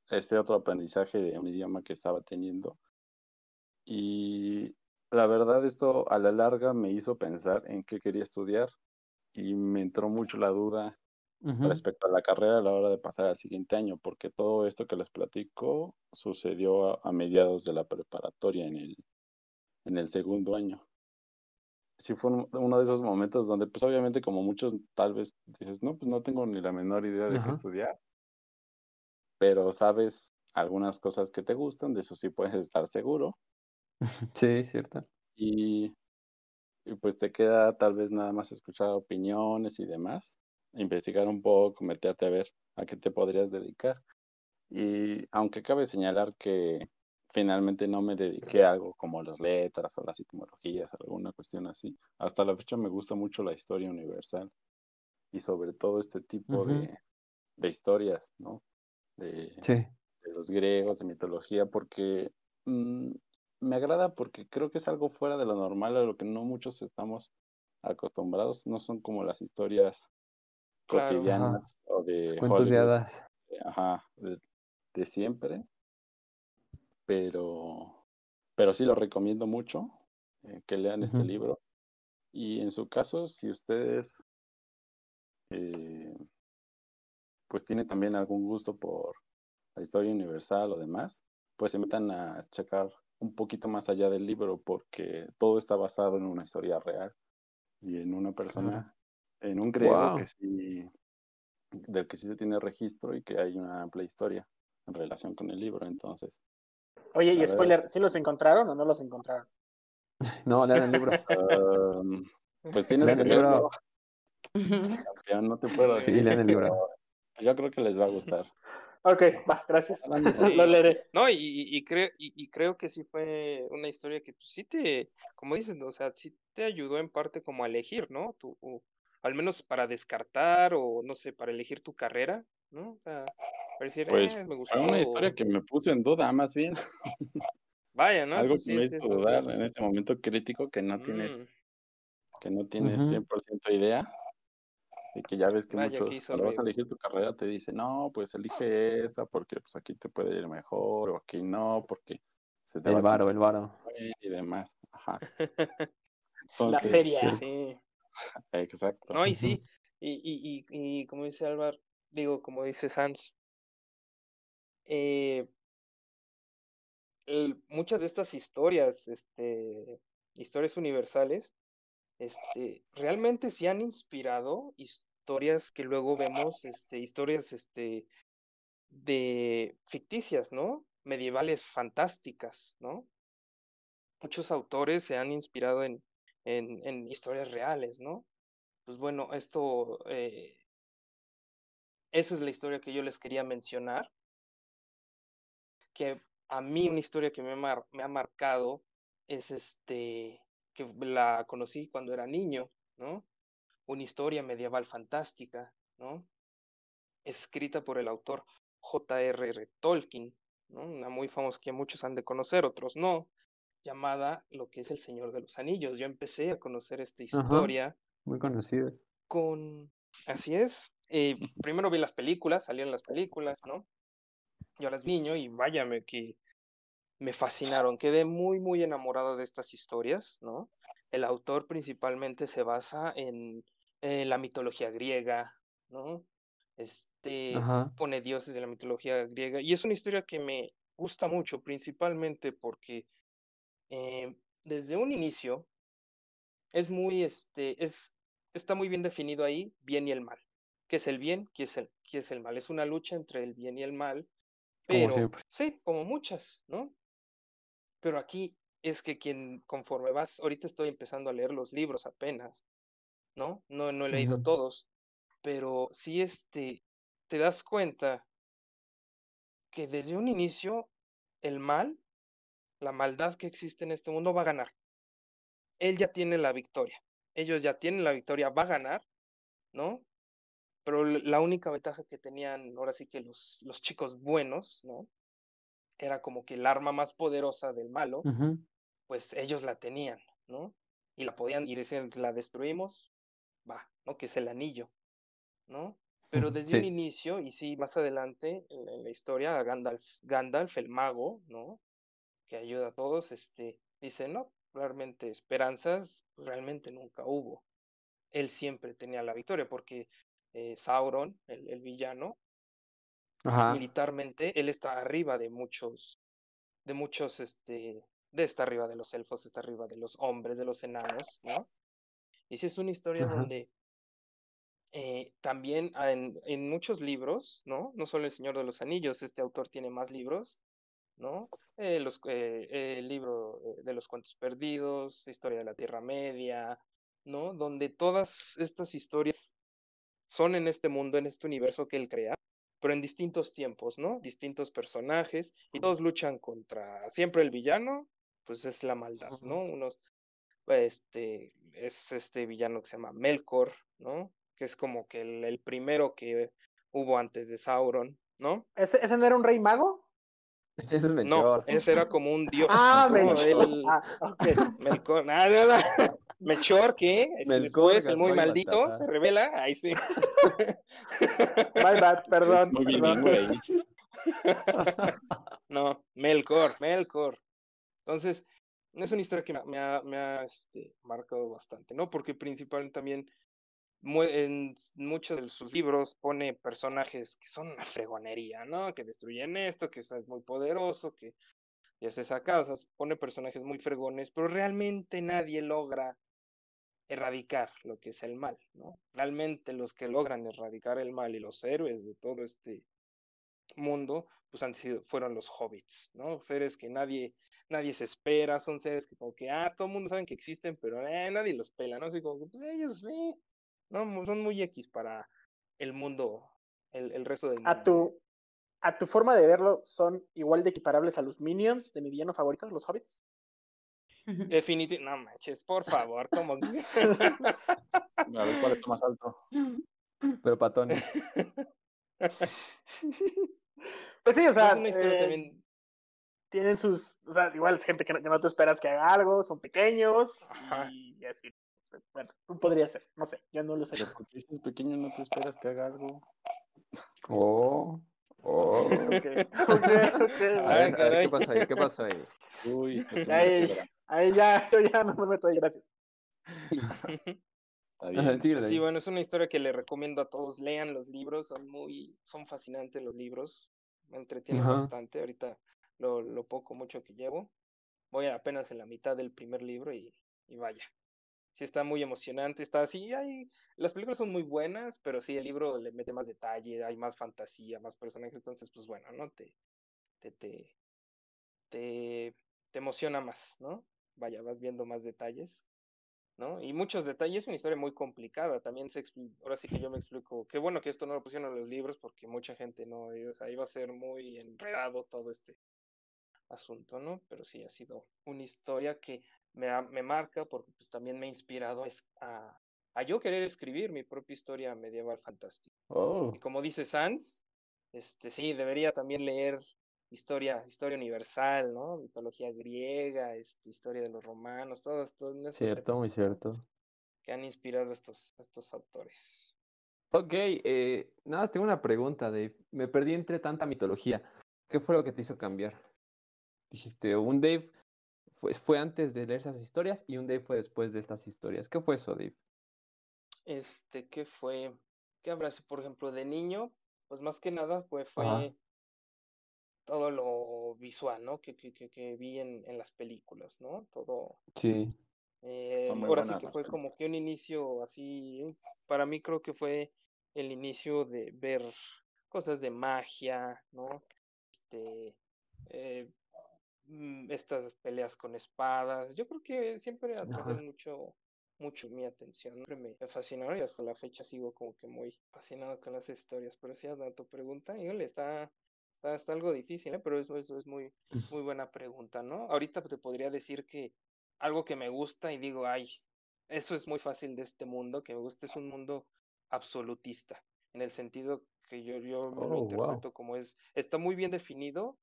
ese otro aprendizaje de un idioma que estaba teniendo. Y la verdad esto a la larga me hizo pensar en qué quería estudiar y me entró mucho la duda respecto a la carrera a la hora de pasar al siguiente año, porque todo esto que les platico sucedió a, a mediados de la preparatoria en el, en el segundo año. Sí fue un- uno de esos momentos donde pues obviamente como muchos tal vez dices, no, pues no tengo ni la menor idea de qué estudiar, pero sabes algunas cosas que te gustan, de eso sí puedes estar seguro, Sí, cierto. y, y pues te queda tal vez nada más escuchar opiniones y demás, investigar un poco, meterte a ver a qué te podrías dedicar. Y aunque cabe señalar que finalmente no me dediqué a algo como las letras o las etimologías, alguna cuestión así, hasta la fecha me gusta mucho la historia universal y sobre todo este tipo Ujú. de, de historias, ¿no? De, Sí. de los griegos, de mitología, porque mm, me agrada porque creo que es algo fuera de lo normal, a lo que no muchos estamos acostumbrados, no son como las historias Claro. cotidianas o de Cuentos de hadas. ajá, de, de siempre, pero, pero sí lo recomiendo mucho eh, que lean este libro. Y en su caso, si ustedes eh, pues tienen también algún gusto por la historia universal o demás, pues se metan a checar un poquito más allá del libro porque todo está basado en una historia real y en una persona, en un griego Guau. que sí, del que sí se tiene registro y que hay una amplia historia en relación con el libro. Entonces, Oye, y ver. spoiler, ¿sí los encontraron o no los encontraron? No, lean el libro. um, pues tienes Lean que el libro. leerlo, campeón, no te puedo Sí, decir. lean el libro. Yo creo que les va a gustar. Ok, va, gracias. Sí. Lo leeré. No, y, y, creo, y, y creo que sí fue una historia que pues, sí te, como dices, o sea, sí te ayudó en parte como a elegir, ¿no? Tu, o al menos para descartar o no sé, para elegir tu carrera, ¿no? O sea, para decir, Pues, "Eh, me gustó. Fue una o- historia que me puso en duda, más bien. Vaya, ¿no? Algo Eso que me sí, sí, hizo dudar es- en este momento crítico que no tienes, Mm, que no tienes Ujú. 100% idea. Y que ya ves que Vaya, muchos, cuando vas a elegir tu carrera, te dicen, no, pues elige esta porque pues aquí te puede ir mejor, o aquí no, porque se te va El varo, el varo. y demás. Ajá. La feria. Sí. Exacto. No, y sí, y, y, y, y como dice Álvaro, digo, como dice Sanz, eh, el- muchas de estas historias, este, historias universales, este, realmente sí han inspirado historias que luego vemos, este, historias, este, de ficticias, ¿no? Medievales fantásticas, ¿no? Muchos autores se han inspirado en, en, en historias reales, ¿no? Pues bueno, esto, eh, esa es la historia que yo les quería mencionar, que a mí una historia que me, mar- me ha marcado es este, que la conocí cuando era niño, ¿no? Una historia medieval fantástica, ¿no? Escrita por el autor J.R.R. Tolkien, ¿no? Una muy famosa que muchos han de conocer, otros no, llamada Lo que es el Señor de los Anillos. Yo empecé a conocer esta historia Muy conocido. con... Así es. eh, primero vi las películas, salieron las películas, ¿no? Yo las vi niño y váyame que me fascinaron. Quedé muy, muy enamorado de estas historias, ¿no? El autor principalmente se basa en, eh, la mitología griega, ¿no? Este Ajá. pone dioses de la mitología griega y es una historia que me gusta mucho, principalmente porque eh, desde un inicio es muy, este, es, está muy bien definido ahí, bien y el mal. ¿Qué es el bien? ¿Qué es el, qué es el mal? Es una lucha entre el bien y el mal, Como pero siempre. sí, como muchas, ¿no? Pero aquí es que quien, conforme vas, ahorita estoy empezando a leer los libros apenas, ¿no? No, no he leído todos, pero sí este, te das cuenta que desde un inicio el mal, la maldad que existe en este mundo va a ganar. Él ya tiene la victoria. Ellos ya tienen la victoria, va a ganar, ¿no? Pero la única ventaja que tenían ahora sí que los, los chicos buenos, ¿no? Era como que el arma más poderosa del malo, pues ellos la tenían, ¿no? Y la podían, y decían, la destruimos, va, ¿no? Que es el anillo, ¿no? Pero desde un sí. inicio, y sí, más adelante en, en la historia, Gandalf, Gandalf, el mago, ¿no? Que ayuda a todos, este, dice, no, realmente esperanzas, realmente nunca hubo. Él siempre tenía la victoria, porque eh, Sauron, el, el villano, Ajá. militarmente, él está arriba de muchos, de muchos, este, de está arriba de los elfos, está arriba de los hombres, de los enanos, ¿no? Y sí es una historia Ajá. donde eh, también en, en muchos libros, ¿no? No solo El Señor de los Anillos, este autor tiene más libros, ¿no? Eh, los, eh, el libro de los cuentos perdidos, Historia de la Tierra Media, ¿no? Donde todas estas historias son en este mundo, en este universo que él crea, pero en distintos tiempos, ¿no? Distintos personajes y todos luchan contra siempre el villano, pues es la maldad, ¿no? Unos, este, es este villano que se llama Melkor, ¿no? Que es como que el, el primero que hubo antes de Sauron, ¿no? ¿Ese, ese no era un rey mago? Ese es No, ese era como un dios. Ah, Ah. Melkor, ah, no, no. Melchor, Melkor, Después el muy maldito se revela, ahí sí. My bad, perdón. Muy. No, Melkor, Melkor. Entonces, es una historia que me, ha- me este, marcado bastante, ¿no? Porque principalmente también en muchos de sus libros pone personajes que son una fregonería, ¿no? Que destruyen esto, que es muy poderoso, que ya se saca, o sea, pone personajes muy fregones, pero realmente nadie logra erradicar lo que es el mal, ¿no? Realmente los que logran erradicar el mal y los héroes de todo este mundo, pues han sido, fueron los hobbits, ¿no? Seres que nadie, nadie se espera, son seres que como que, ah, todo el mundo sabe que existen, pero eh, nadie los pela, ¿no? Así como que, pues ellos, eh, no, son muy X para el mundo, el, el resto del mundo. A tu, a tu forma de verlo, ¿son igual de equiparables a los Minions de mi villano favorito, los hobbits? Definitivamente, no manches, por favor, como A ver cuál es más alto. Pero patones. Pues sí, o sea, Es una historia eh, también, tienen sus, o sea, igual es gente que no, que no te esperas que haga algo, son pequeños Ajá. y así. Bueno, podría ser, no sé, yo no lo sé. Pero porque dices pequeño no te esperas que haga algo. Oh, oh. Ok, ok, ok. A ver, a ver. ¿qué pasó ahí? ¿Qué pasó ahí? Uy, tú Ahí, ya, yo ya no me meto ahí, gracias. Sí, bueno, es una historia que le recomiendo a todos. Lean los libros, son muy, son fascinantes los libros. Me entretienen Ajá. bastante. Ahorita lo, lo poco, mucho que llevo. Voy apenas en la mitad del primer libro y, y vaya. Sí, está muy emocionante. Está así, hay, las películas son muy buenas, pero sí, el libro le mete más detalle, hay más fantasía, más personajes. Entonces, pues bueno, ¿no? Te, te, te, te, te emociona más, ¿no? Vaya, vas viendo más detalles. ¿no? Y muchos detalles, es una historia muy complicada, también se expli- ahora sí que yo me explico, qué bueno que esto no lo pusieron en los libros porque mucha gente no, eh, o sea, iba a ser muy enredado todo este asunto, ¿no? Pero sí, ha sido una historia que me, me marca porque pues también me ha inspirado a, a, a yo querer escribir mi propia historia medieval fantástica. Oh, Y como dice Sans, este, sí, debería también leer historia, historia universal, ¿no? Mitología griega, este, historia de los romanos, todas esas Cierto, muy cierto. que han inspirado a estos, a estos autores. Ok, eh, nada, más tengo una pregunta, Dave. Me perdí entre tanta mitología. ¿Qué fue lo que te hizo cambiar? Dijiste, un Dave fue, fue antes de leer esas historias y un Dave fue después de estas historias. ¿Qué fue eso, Dave? Este, ¿qué fue? ¿Qué habrá sido, por ejemplo, de niño? Pues más que nada, fue Ajá. Todo lo visual, ¿no? Que, que, que, que vi en, en las películas, ¿no? Todo, Sí. eh, ahora sí que fue como que un inicio así, para mí creo que fue el inicio de ver cosas de magia, ¿no? Este, eh, mm, estas peleas con espadas, yo creo que siempre Ajá. mucho, mucho mi atención, siempre me, fascinaron y hasta la fecha sigo como que muy fascinado con las historias, pero sí, a tu pregunta, híjole, está, está, está algo difícil, ¿eh? Pero eso, eso es muy, muy buena pregunta, ¿no? Ahorita te podría decir que algo que me gusta y digo, ay, eso es muy fácil de este mundo, que me gusta es un mundo absolutista, en el sentido que yo, yo me lo Oh, wow. interpreto como es, está muy bien definido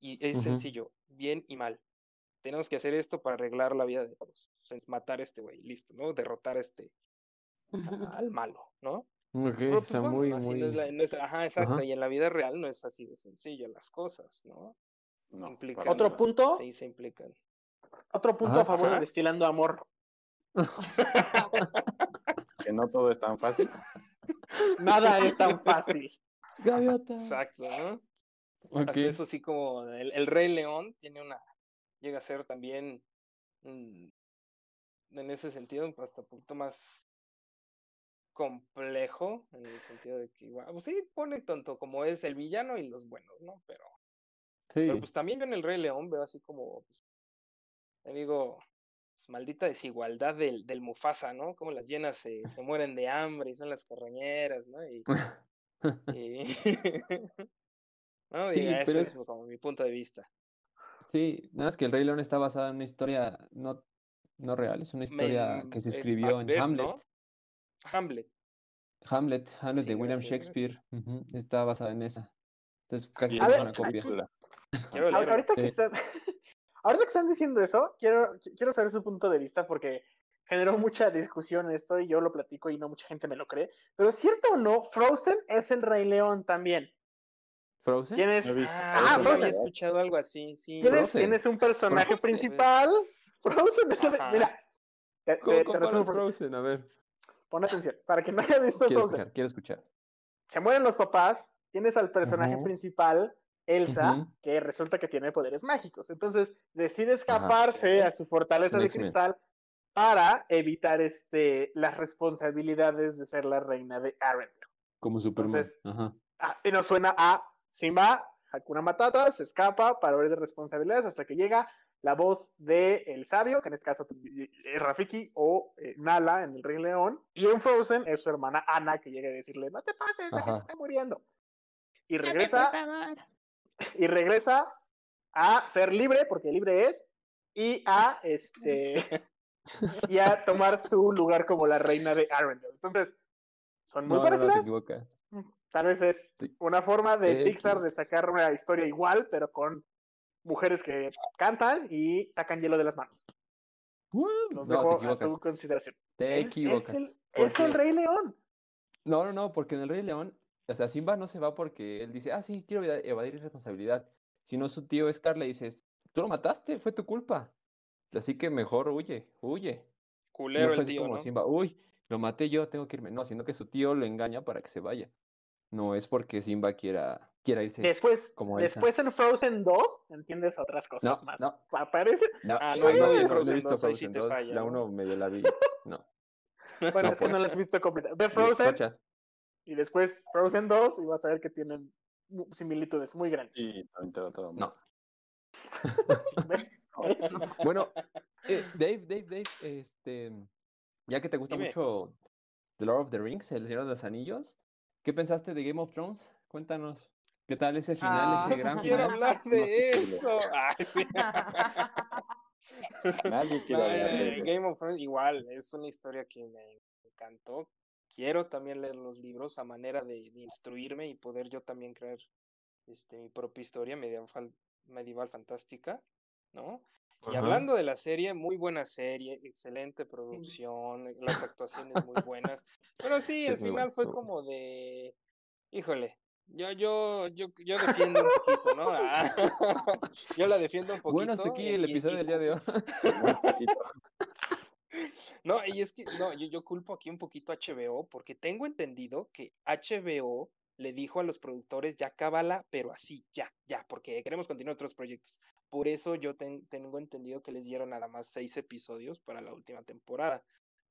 y es sencillo, bien y mal. Tenemos que hacer esto para arreglar la vida de todos. O sea, es matar a este güey, listo, ¿no? Derrotar a este, al malo, ¿no? Ok, Pero, pues, está bueno, muy, muy... no es la- no es- ajá, exacto, Ajá. y en la vida real no es así de sencillo las cosas, ¿no? no. Otro punto, Sí, se implican. otro punto Ajá, a favor ajá. de Destilando Amor. Que no todo es tan fácil. Nada es tan fácil. Gaviota. Exacto, ¿no? Ok. Hasta eso sí como el, el Rey León tiene una, llega a ser también mm, en ese sentido hasta un poquito más complejo, en el sentido de que igual, pues sí, pone tanto como es el villano y los buenos, ¿no? Pero, Sí. pero pues también en el Rey León veo así como, pues, te digo, pues, maldita desigualdad del, del Mufasa, ¿no? Como las llenas se, se mueren de hambre y son las carroñeras, ¿no? Y, y- no, Sí, diga, ese es es- como mi punto de vista. Sí, nada más que el Rey León está basada en una historia no, no real, es una historia Me- que se escribió en Hamlet. ¿no? Hamlet. Hamlet, Hamlet Sí, de William gracias, Shakespeare. está basada en esa. Entonces casi Sí, es A ver, una copia. Quiero. Ahorita que, están, ahorita que están diciendo eso, quiero, qui- quiero saber su punto de vista porque generó mucha discusión esto y yo lo platico y no mucha gente me lo cree. Pero ¿cierto o no? Frozen es el Rey León también. ¿Frozen? ¿Quién es? No he visto. Ah, Ah, yo había Frozen. escuchado algo así, sí. ¿Quién es, Frozen. quién es un personaje Frozen. principal? Frozen es el... Mira, te, te- ¿Cómo te comparas resumo Frozen. Frozen? A ver, Pon atención, para quien no haya visto quiero escuchar, quiero escuchar. Se mueren los papás, tienes al personaje principal, Elsa, que resulta que tiene poderes mágicos. Entonces decide escaparse a su fortaleza de cristal para evitar este, las responsabilidades de ser la reina de Arendelle. Como Superman. Entonces- Ajá. Ah, y nos suena a Simba, Hakuna Matata, se escapa para huir de responsabilidades hasta que llega la voz de El Sabio, que en este caso es Rafiki o eh, Nala en El Rey León, y en Frozen es su hermana Ana que llega a decirle, no te pases, la gente está muriendo. Y regresa, y regresa a ser libre, porque libre es, y a este y a tomar su lugar como la reina de Arendelle. Entonces, son muy No, no, no, parecidas. equivocas. Tal vez es Sí. una forma de Te Pixar de sacar una historia igual, pero con mujeres que cantan y sacan hielo de las manos. Los No, te dejo a equivocas. su consideración. Te Es- equivocas. Es, el, es el porque- Rey León. No, no, no, porque en el Rey León, o sea, Simba no se va porque él dice, ah, sí, quiero eva- evadir responsabilidad. Si no, su tío Scar le dice, tú lo mataste, fue tu culpa. Así que mejor huye, huye. Culero no el tío, como ¿no? Simba, uy, lo maté yo, tengo que irme. No, sino que su tío lo engaña para que se vaya. No es porque Simba quiera, quiera irse. Después, como después en Frozen 2 entiendes otras cosas No, más. no. Pa- Parece, No, Ah, no, no vi he Frozen visto 2, ahí sí Frozen te 2, falla, La ¿no? 1 medio la vi. No. bueno, No es que no las has visto completas. Ve Frozen y después Frozen 2 y vas a ver que tienen similitudes muy grandes. Y también te va a traumar. No. Bueno, eh, Dave, Dave, Dave, este, ya que te gusta Dime. mucho The Lord of the Rings, El Señor de los Anillos, ¿qué pensaste de Game of Thrones? Cuéntanos. ¿Qué tal ese final, Ah, ese gran Quiero final? hablar de eso. Ay, sí. Nadie quiere hablar de eh, eso. Game of Thrones igual, es una historia que me encantó. Quiero también leer los libros a manera de, de instruirme y poder yo también crear este, mi propia historia medieval, medieval fantástica, ¿no? Y Ajá. hablando de la serie, muy buena serie, excelente producción, las actuaciones muy buenas. Pero sí, el Es final fue como de, híjole, yo, yo, yo, yo defiendo un poquito, ¿no? Ah, yo la defiendo un poquito. Bueno, hasta aquí el y- episodio y del día de hoy. No, y es que, no, yo, yo culpo aquí un poquito a HBO, porque tengo entendido que HBO le dijo a los productores, ya cábala, pero así, ya, ya, porque queremos continuar otros proyectos. Por eso yo ten- tengo entendido que les dieron nada más seis episodios para la última temporada,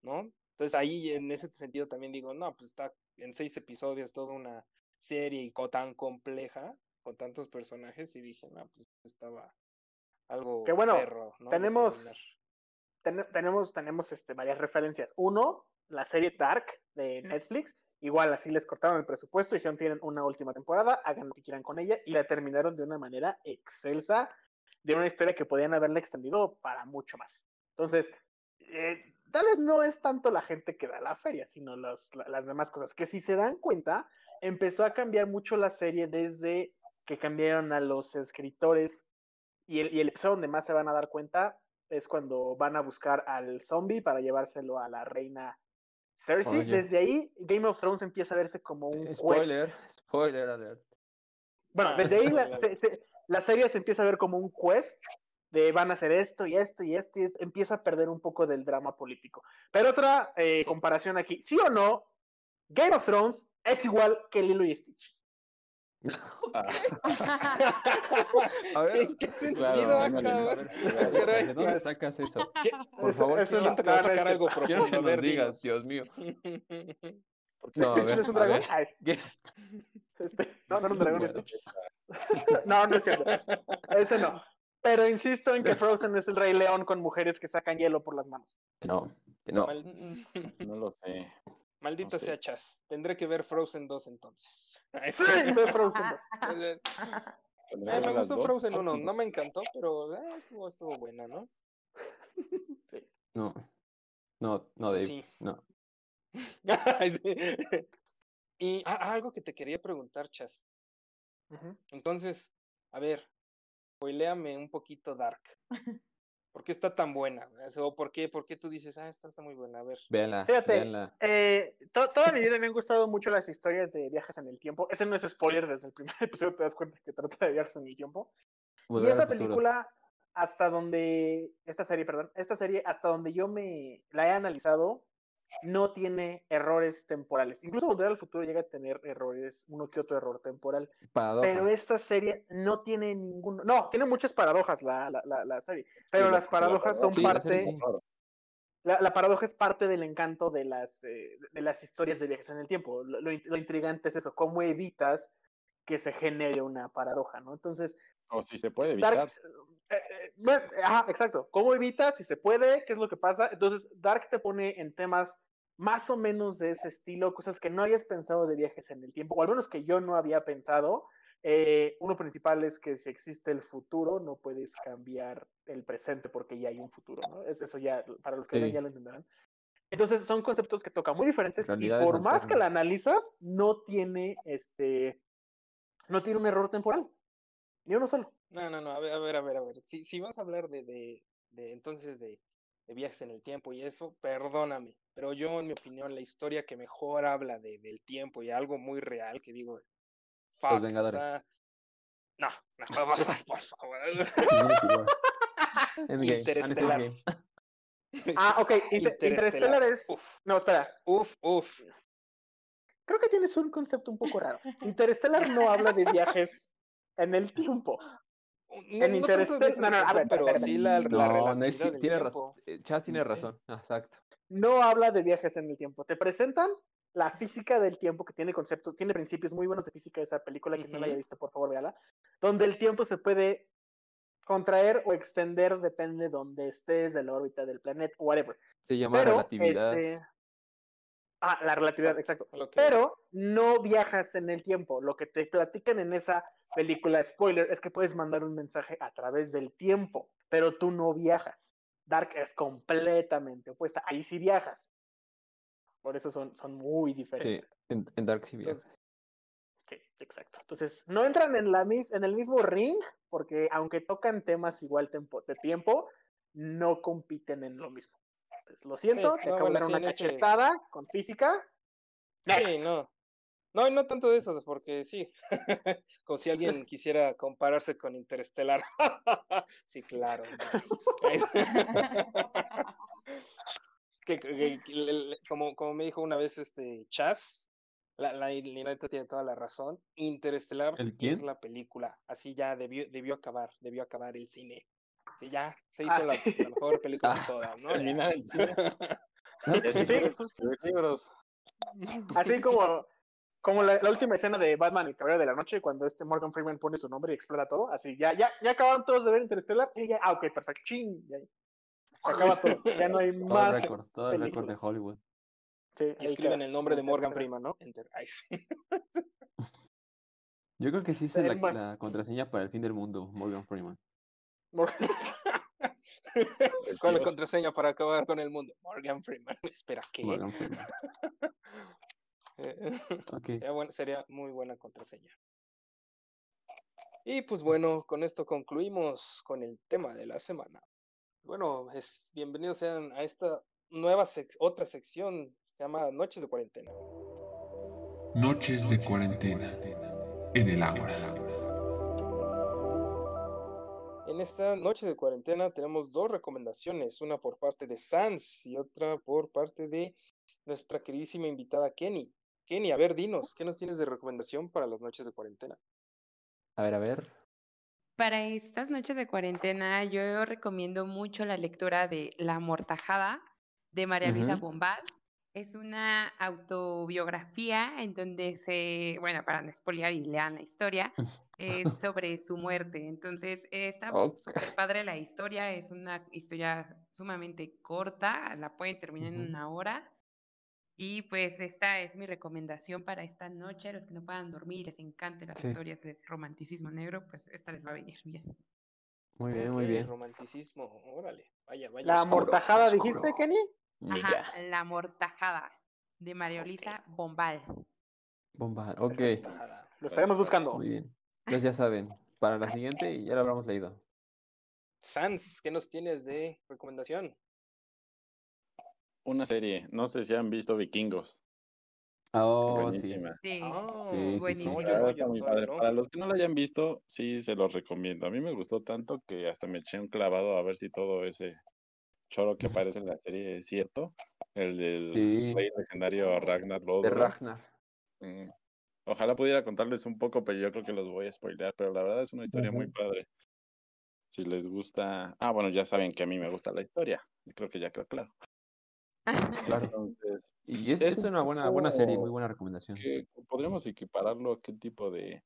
¿no? Entonces ahí en ese sentido también digo, no, pues está en seis episodios toda una serie y tan compleja, con tantos personajes, y dije, no, pues estaba algo Que bueno, perro, ¿no? de tenemos-. Ten- tenemos tenemos este, varias referencias. Uno, la serie Dark de Netflix. Igual así les cortaron el presupuesto y dijeron tienen una última temporada, hagan lo que quieran con ella y la terminaron de una manera excelsa, de una historia que podían haberla extendido para mucho más. Entonces, eh, tal vez no es tanto la gente que da la feria, sino las demás cosas, que si se dan cuenta, empezó a cambiar mucho la serie desde que cambiaron a los escritores y el, y el episodio donde más se van a dar cuenta es cuando van a buscar al zombie para llevárselo a la reina Cersei. Oye. Desde ahí, Game of Thrones empieza a verse como un quest. Spoiler, spoiler alert. Bueno, desde ahí la, se- se- la serie se empieza a ver como un quest de van a hacer esto y esto y esto y es- empieza a perder un poco del drama político. Pero otra eh, Sí. comparación aquí, ¿sí o no? Game of Thrones es igual que Lilo y Stitch. A ver, ¿En qué sentido, Claro, ah, cabrón? ¿de dónde sacas eso? Por Eso- favor, eso quiero- siento que no, va a no es sacar algo cierto. Quiero profundo. que nos digas. Dios mío. Porque No, a ¿Stitch ver, no es un dragón? ver. Ay, ¿Qué? este, no, no era un dragón Bueno. Stitch. No, no es cierto. Ese no. Pero insisto en que Frozen es el rey león con mujeres que sacan hielo por las manos. No, que no. No lo sé. Maldito No sé. sea Chas. Tendré que ver Frozen 2 entonces. Sí, ve Frozen 2. Eh, ver me gustó dos. Frozen 1, no me encantó, pero eh, estuvo, estuvo buena, ¿no? No, no, no, Dave. Sí. No. Sí. Y ah, algo que te quería preguntar, Chas. Ujú. Entonces, a ver, spoiléame un poquito Dark. ¿Por qué está tan buena? O ¿por qué, por qué tú dices, ah, esta está muy buena? A ver. Véanla, Fíjate, véanla. Eh, to- toda mi vida me han gustado mucho las historias de viajes en el tiempo. Ese no es spoiler, desde el primer episodio te das cuenta que trata de viajes en el tiempo. y Volver al esta película, hasta donde, esta serie, perdón, esta serie, hasta donde yo me la he analizado, no tiene errores temporales. Incluso Volver al Futuro llega a tener errores, uno que otro error temporal. Paradoja. Pero esta serie no tiene ninguno. No, tiene muchas paradojas la, la, la, la serie. Pero Sí, las la- paradojas son Sí, parte. la, la paradoja es parte del encanto de las, eh, de las historias de viajes en el tiempo. Lo, lo in- lo intrigante es eso, cómo evitas que se genere una paradoja, ¿no? Entonces, O si se puede evitar. Eh, bueno, ajá, exacto. ¿Cómo evitas? Si se puede, ¿qué es lo que pasa? Entonces, Dark te pone en temas más o menos de ese estilo, cosas que no hayas pensado de viajes en el tiempo, o al menos que yo no había pensado. Eh, uno principal es que si existe el futuro, no puedes cambiar el presente porque ya hay un futuro, ¿no? Es eso ya, para los que Sí. ven ya lo entenderán. Entonces, son conceptos que tocan muy diferentes y por más que la analizas, no tiene este, no tiene un error temporal, ni uno solo. No, no, no, a ver, a ver, a ver, a ver. Si, si vas a hablar de, de, de entonces de, de viajes en el tiempo y eso, perdóname, pero yo, en mi opinión, la historia que mejor habla de, del tiempo y algo muy real que digo, fuck, Vengadores. está... No, no, por favor. Interestelar. Ah, ok. Inter- Interstellar es. Uf, No, espera. uf, uf. Creo que tienes un concepto un poco raro. Interstellar no habla de viajes en el tiempo. No, En no Interstellar- no, no, a ver, pero espera, sí espera. la, la No, no, es, relatividad del tiene razón. eh, Chas tiene razón. Exacto. No habla de viajes en el tiempo. Te presentan la física del tiempo, que tiene conceptos, tiene principios muy buenos de física de esa película. Quien no la haya visto, por favor, véala. Donde el tiempo se puede contraer o extender, depende de donde estés, de la órbita del planeta, whatever. Se llama Pero, relatividad. este. Ah, la relatividad, exacto. Pero no viajas en el tiempo. Lo que te platican en esa película, spoiler, es que puedes mandar un mensaje a través del tiempo, pero tú no viajas. Dark es completamente opuesta. Ahí sí viajas. Por eso son, son muy Sí, diferentes. en, en Dark sí viajas. Sí, exacto. Entonces, no entran en, la mis en el mismo ring, porque aunque tocan temas igual tempo- de tiempo, no compiten en lo mismo. Lo siento, Sí, te no, acabo de bueno, dar sí, una ese- cachetada con física. Next. Sí, no. No, y no tanto de esas, porque sí. Como si alguien quisiera compararse con Interestelar. sí, claro. que, que- que le- le- como, como me dijo una vez este Chas, la, la, la neta tiene toda la razón. Interestelar ¿El es la película. Así ya debió, debió acabar, debió acabar el cine. Sí, ya se hizo Ah, la, sí. la mejor película de Ah, todas, ¿no? Terminar el cine. Libros. Así como, como la, la última escena de Batman y el Caballero de la Noche, cuando este Morgan Freeman pone su nombre y explota todo. Así, ya, ya, ya acabaron todos de ver Interstellar. Sí, ya, ah, ok, perfecto. Ching, ya. Se acaba todo. Ya no hay Todo el más. récord, todo el récord de. Hollywood. Sí, Y escriben el nombre de Morgan. Freeman, ¿no? Enter. Ay, sí. Yo creo que sí es la contraseña para el fin del mundo, Morgan Freeman. Morgan- ¿Cuál es la contraseña para acabar con el mundo? Morgan Freeman. Espera, ¿qué? Morgan Freeman. Eh, sería, buen- sería muy buena contraseña. Y pues bueno, con esto concluimos con el tema de la semana. Bueno, es, bienvenidos sean a esta nueva sec- otra sección, se llama Noches de Cuarentena. Noches de cuarentena en el agua. En esta noche de cuarentena tenemos dos recomendaciones, una por parte de Sans y otra por parte de nuestra queridísima invitada Kenny. Kenny, a ver, dinos, ¿qué nos tienes de recomendación para las noches de cuarentena? A ver, a ver. Para estas noches de cuarentena, yo recomiendo mucho la lectura de La Amortajada de María Luisa Ujú. Bombal. Es una autobiografía en donde se, bueno, para no spoilear y lean la historia, es sobre su muerte. Entonces, está Ok. súper padre la historia, es una historia sumamente corta, la pueden terminar en Ujú. una hora. Y pues esta es mi recomendación para esta noche. A los que no puedan dormir, les encanten las Sí. historias de romanticismo negro, pues esta les va a venir bien. Muy bien, muy bien. Romanticismo, órale, vaya, vaya. La oscuro. amortajada, oscuro. dijiste, Kenny? Ajá, La Mortajada de María Luisa Bombal. Bomba. Ok. Lo estaremos buscando. Muy bien. Entonces ya saben, para la siguiente y ya lo habremos leído. Sans, ¿qué nos tienes de recomendación? Una serie, no sé si han visto Vikingos. Oh, sí. Buenísimo. La no. Para los que no lo hayan visto, sí se los recomiendo. A mí me gustó tanto que hasta me eché un clavado a ver si todo ese choro que aparece en la serie es cierto. El del Sí. rey legendario Ragnar De Lothbrok. Ragnar. Mm. Ojalá pudiera contarles un poco, pero yo creo que los voy a spoilear. Pero la verdad es una historia muy padre. Si les gusta. Ah, bueno, ya saben que a mí me gusta la historia. Creo que ya quedó claro. Claro. Entonces, Y es, Es es un una buena, buena serie, muy buena recomendación. que podríamos equipararlo a qué tipo de,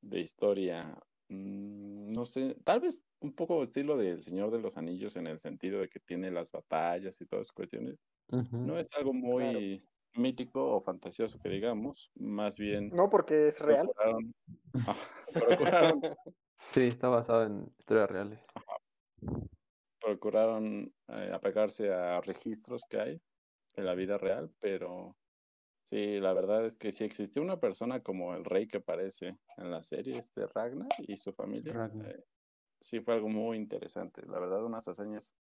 de historia. Mm, no sé, tal vez un poco estilo del Señor de los Anillos en el sentido de que tiene las batallas y todas esas cuestiones. No es algo muy mítico o fantasioso que digamos, más bien No, porque es real. procuraron, ah, procuraron, Sí, está basado en historias reales. procuraron eh, apegarse a registros que hay en la vida real, pero sí, la verdad es que si existió una persona como el rey que aparece en la serie, este Ragnar y su familia, Ragnar. eh, sí fue algo muy interesante. La verdad, unas hazañas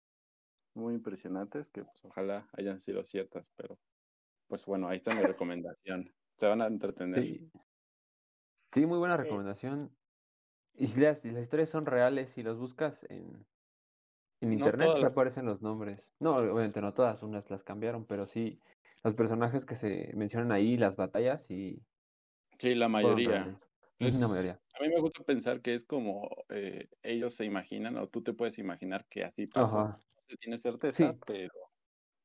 muy impresionantes que pues, ojalá hayan sido ciertas, pero pues bueno, ahí está mi recomendación. Se van a entretener. Sí. Sí, muy buena recomendación. Y si las, si las historias son reales, si los buscas en, internet, las- aparecen los nombres. No, obviamente no todas, unas las cambiaron, pero sí, los personajes que se mencionan ahí, las batallas, y Sí, la mayoría. Es- La mayoría. A mí me gusta pensar que es como eh, ellos se imaginan o tú te puedes imaginar que así pasó. Ajá, No se tiene certeza, Sí. pero,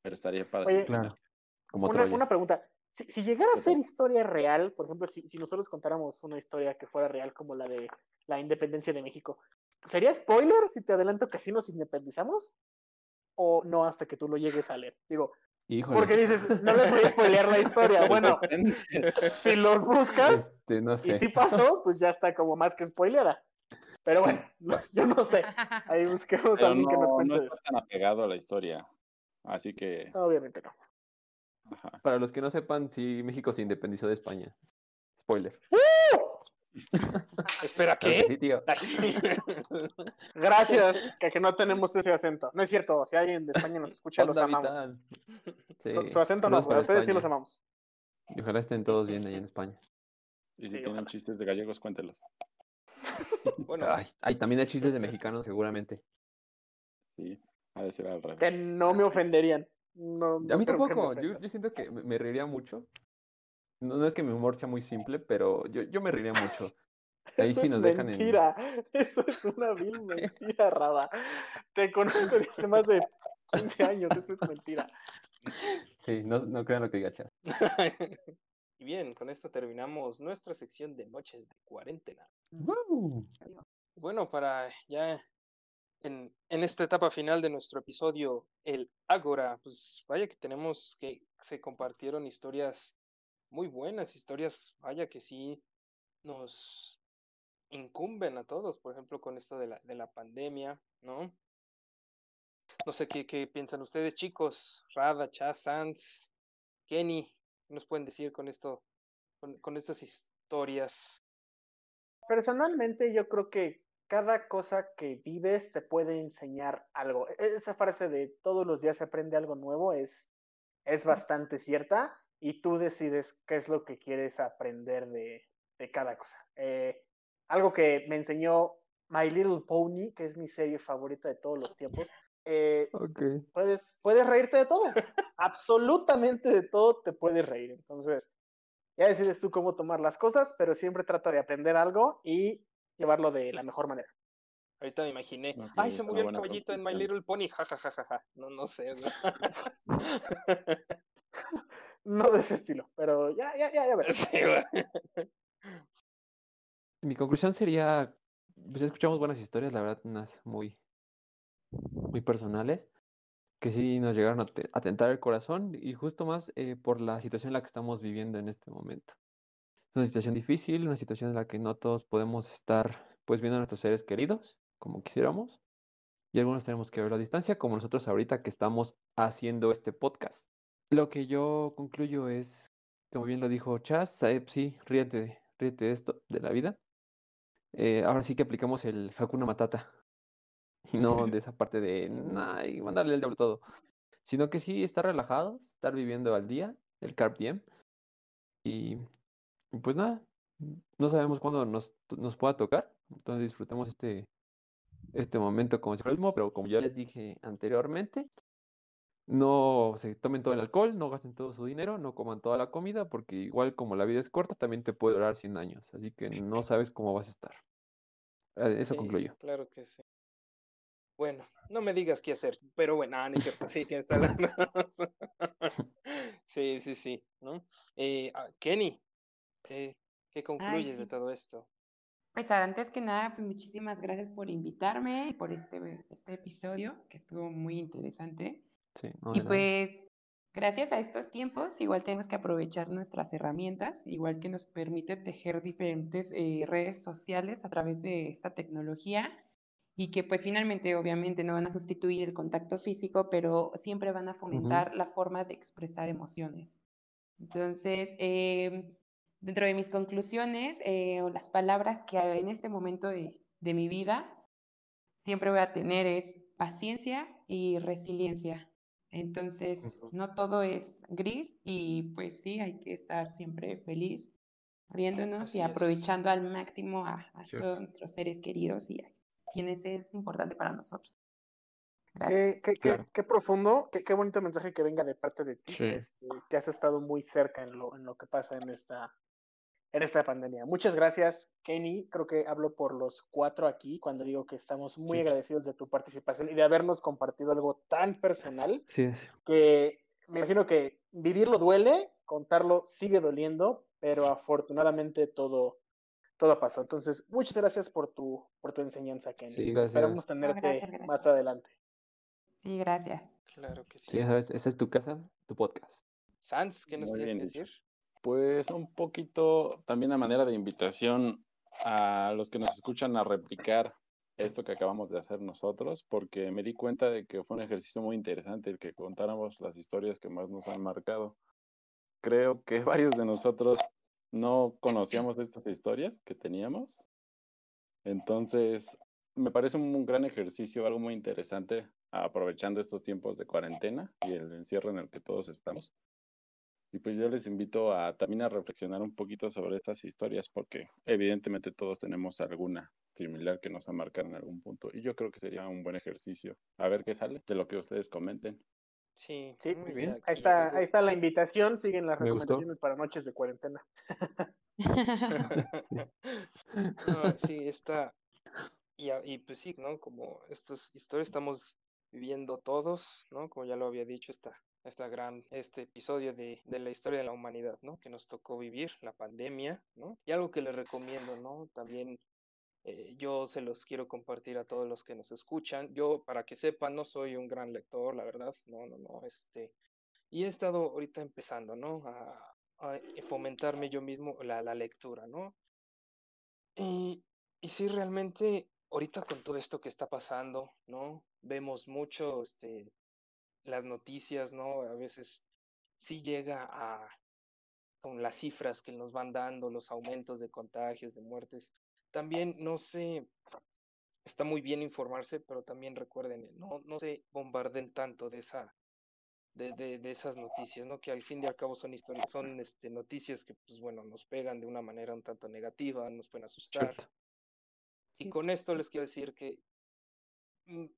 pero estaría para Oye, claro. Como Una, una pregunta. Si, si llegara a ¿Qué ser historia real, por ejemplo, si, si nosotros contáramos una historia que fuera real como la de la independencia de México, ¿sería spoiler si te adelanto que así nos independizamos? ¿O no hasta que tú lo llegues a leer? Digo, Híjole. porque dices, no les voy a spoilear la historia. Bueno, si los buscas Este, no y si pasó, pues ya está como más que spoileada. Pero bueno, no- yo no sé. Ahí busquemos a alguien que nos no, cuente no está tan apegado a la historia. Así que, Obviamente no. ajá. Para los que no sepan, sí, México se independizó de España. Spoiler. Espera, ¿qué? sí, tío. Gracias, que, que no tenemos ese acento. No es cierto, si alguien de España nos escucha, los amamos. Su, acento no, pero a ustedes sí los amamos. Y ojalá estén todos bien allá en España. Y si Sí, tienen ojalá. chistes de gallegos, cuéntelos. Bueno, Ay, ay, también hay chistes de mexicanos, seguramente. Sí, ha de ser al revés. Que no me ofenderían. No, A mí tampoco, yo, siento que me, me reiría mucho. No, no es que mi humor sea muy simple, pero yo, yo me reiría mucho. Ahí Eso sí es nos dejan en... mentira. Eso es una vil mentira, Rada. Te conozco desde hace más de 15 años. Eso es mentira. Sí, no, no crean lo que diga Chas. y bien, con esto terminamos nuestra sección de noches de cuarentena. ¡Woo! Bueno, para ya en, en esta etapa final de nuestro episodio, el Ágora, pues vaya que tenemos que se compartieron historias muy buenas, historias, vaya que sí nos incumben a todos, por ejemplo, con esto de la, de la pandemia, ¿no? No sé qué, qué piensan ustedes, chicos, Rada, Chaz, Sans, Kenny, ¿qué nos pueden decir con esto, con, con estas historias? Personalmente, yo creo que cada cosa que vives te puede enseñar algo. E- Esa frase de todos los días se aprende algo nuevo es, es bastante cierta y tú decides qué es lo que quieres aprender de, de cada cosa. Eh, algo que me enseñó My Little Pony, que es mi serie favorita de todos los tiempos. eh, Ok. puedes, puedes reírte de todo. Absolutamente de todo te puedes reír. Entonces, ya decides tú cómo tomar las cosas, pero siempre trata de aprender algo y llevarlo de la mejor manera. Ahorita me imaginé, ay, se murió el caballito en My. Little Pony, jajajaja. No, no sé. güey. No de ese estilo, pero ya, ya, ya, ya verás. Sí. Mi conclusión sería, pues escuchamos buenas historias, la verdad, unas muy, muy personales, que sí nos llegaron a, te- a tentar el corazón y justo más eh, por la situación en la que estamos viviendo en este momento. Es una situación difícil, una situación en la que no todos podemos estar pues viendo a nuestros seres queridos como quisiéramos y algunos tenemos que verlo a distancia, como nosotros ahorita que estamos haciendo este podcast. Lo que yo concluyo es, como bien lo dijo Chas, Saeb, sí, ríete, ríete de esto, de la vida. Eh, ahora sí que aplicamos el Hakuna Matata. Y no de esa parte de "Ay, mandarle el diablo todo. Sino que sí estar relajados, estar viviendo al día, el Carp Diem. Y y pues nada, no sabemos cuándo nos, nos pueda tocar. Entonces disfrutemos este, este momento como si fuera el mismo, pero como ya les dije anteriormente, no se tomen todo el alcohol, no gasten todo su dinero, no coman toda la comida, porque igual como la vida es corta, también te puede durar 100 años. Así que no sabes cómo vas a estar. Eh, Eso Sí, concluyo. Claro que sí. Bueno, no me digas qué hacer, pero bueno, ah, no es cierto, sí, tienes toda la razón. Sí, sí, sí, ¿no? Eh, ah, Kenny, ¿qué, qué concluyes de todo esto? Pues antes que nada, pues muchísimas gracias por invitarme y por este, este episodio que estuvo muy interesante. Sí, Y pues gracias a estos tiempos, igual tenemos que aprovechar nuestras herramientas, igual que nos permite tejer diferentes eh, redes sociales a través de esta tecnología y que pues finalmente obviamente no van a sustituir el contacto físico, pero siempre van a fomentar la forma de expresar emociones. Entonces, eh, dentro de mis conclusiones eh, o las palabras que en este momento de, de mi vida siempre voy a tener es paciencia y resiliencia. Entonces, no todo es gris y pues sí, hay que estar siempre feliz, riéndonos Así y es. aprovechando al máximo a, a todos nuestros seres queridos y a quienes es importante para nosotros. Qué, Gracias. qué, qué- Claro. qué profundo, qué, qué bonito mensaje que venga de parte de ti, Sí. este, que has estado muy cerca en lo, en lo que pasa en esta, en esta pandemia. Muchas gracias, Kenny. Creo que hablo por los cuatro aquí cuando digo que estamos muy Sí. agradecidos de tu participación y de habernos compartido algo tan personal Sí, es. que me imagino que vivirlo duele, contarlo sigue doliendo, pero afortunadamente todo, todo pasó. Entonces, muchas gracias por tu, por tu enseñanza, Kenny. Sí, gracias. Esperamos tenerte gracias, gracias. más adelante. Sí, gracias. Claro que Sí, sí. ya sabes, esa es tu casa, tu podcast. Sans, ¿qué nos tienes que decir? Pues un poquito también a manera de invitación a los que nos escuchan a replicar esto que acabamos de hacer nosotros, porque me di cuenta de que fue un ejercicio muy interesante el que contáramos las historias que más nos han marcado. Creo que varios de nosotros no conocíamos estas historias que teníamos. Entonces, me parece un gran ejercicio, algo muy interesante, aprovechando estos tiempos de cuarentena y el encierro en el que todos estamos. Y pues yo les invito a también a reflexionar un poquito sobre estas historias, porque evidentemente todos tenemos alguna similar que nos ha marcado en algún punto. Y yo creo que sería un buen ejercicio. A ver qué sale de lo que ustedes comenten. Sí, Sí, muy bien. Ahí está, ahí está la invitación, siguen las recomendaciones para noches de cuarentena. No, sí, está. Y pues sí, ¿no? Como estas historias estamos viviendo todos, ¿no? Como ya lo había dicho, esta, esta gran, este episodio de, de la historia de la humanidad, ¿no? Que nos tocó vivir, la pandemia, ¿no? Y algo que les recomiendo, ¿no? También eh, yo se los quiero compartir a todos los que nos escuchan. Yo, para que sepan, no soy un gran lector, la verdad, no, no, no, este. Y he estado ahorita empezando, ¿no? A, a fomentarme yo mismo la, la lectura, ¿no? Y, y sí, realmente, ahorita con todo esto que está pasando, ¿no? Vemos mucho, este, las noticias, ¿no? A veces sí llega a, con las cifras que nos van dando, los aumentos de contagios, de muertes. También, no sé, está muy bien informarse, pero también recuerden, no, no se bombarden tanto de esa, de, de, de esas noticias, ¿no? Que al fin y al cabo son historias, son este, noticias que, pues bueno, nos pegan de una manera un tanto negativa, nos pueden asustar. Cierto. Y con esto les quiero decir que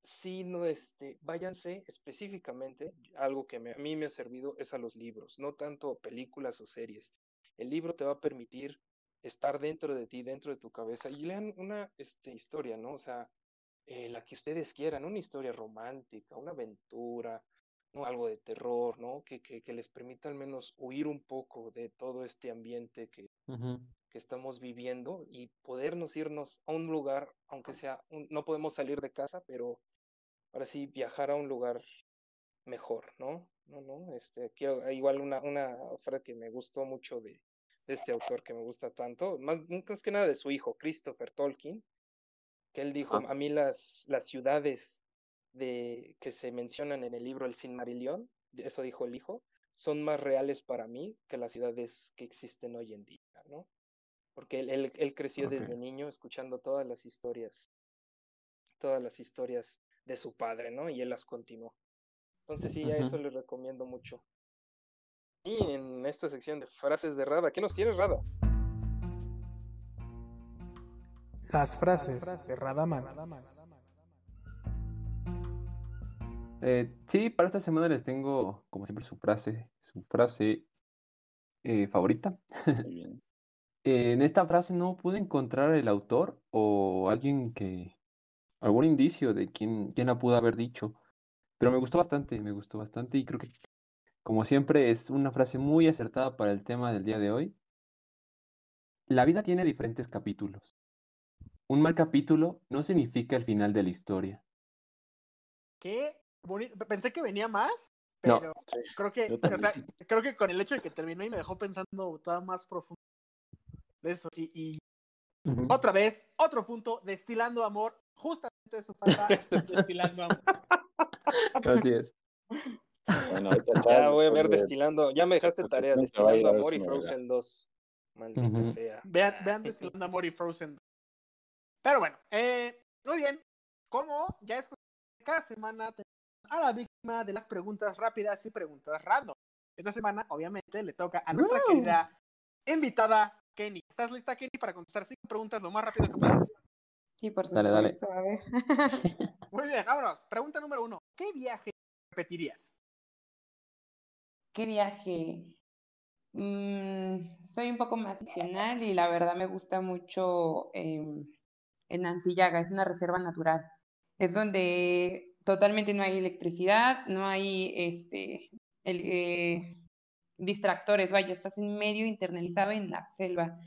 sí, no, este, váyanse específicamente, algo que me- a mí me ha servido es a los libros, no tanto películas o series. El libro te va a permitir estar dentro de ti, dentro de tu cabeza, y lean una este, historia, ¿no? O sea, eh, la que ustedes quieran, una historia romántica, una aventura. Algo de terror, ¿no? Que, que, que les permita al menos huir un poco de todo este ambiente que. Que estamos viviendo y podernos irnos a un lugar, aunque sea, un- no podemos salir de casa, pero ahora sí viajar a un lugar mejor, ¿no? No, no, este, quiero, igual una, una frase que me gustó mucho de, de este autor que me gusta tanto, más, más que nada de su hijo, Christopher Tolkien, que él dijo, Ah. a mí las, las ciudades de, que se mencionan en el libro El Silmarillion, eso dijo el hijo, son más reales para mí que las ciudades que existen hoy en día, ¿no? Porque él, él, él creció desde niño escuchando todas las historias, todas las historias de su padre, ¿no? Y él las continuó. Entonces sí, a eso les recomiendo mucho. Y en esta sección de frases de Rada, ¿qué nos tienes, Rada? Las frases de Radaman. Eh, sí, para esta semana les tengo, como siempre, su frase, su frase eh, favorita. Muy bien. Eh, en esta frase no pude encontrar el autor o alguien que, algún indicio de quién, quién la pudo haber dicho. Pero me gustó bastante, me gustó bastante y creo que, como siempre, es una frase muy acertada para el tema del día de hoy. La vida tiene diferentes capítulos. Un mal capítulo no significa el final de la historia. Qué bonito. Pensé que venía más, No. pero creo que, o sea, creo que con el hecho de que terminó y me dejó pensando todavía más profundo eso. Y, y otra vez, otro punto, destilando amor. Justamente eso pasa, destilando amor. Así es. Bueno, Ya voy a ver destilando. Ya me dejaste tarea destilando amor y. Frozen 2. Maldita sea. Vean, vean Destilando Amor y Frozen. Pero bueno, eh, muy bien. Como ya es cada semana tenemos a la víctima de las preguntas rápidas y preguntas random. Esta semana, obviamente, le toca a nuestra querida invitada Kenny. ¿Estás lista, Kenny, para contestar cinco preguntas lo más rápido que puedas? Sí, por Dale, dale. supuesto, a ver. Muy bien, vámonos. Pregunta número uno. ¿Qué viaje repetirías? ¿Qué viaje? Mm, soy un poco más tradicional y la verdad me gusta mucho em, en Ancillaga, es una reserva natural. Es donde totalmente no hay electricidad, no hay este el, eh, distractores, vaya, estás en medio internalizado en la selva.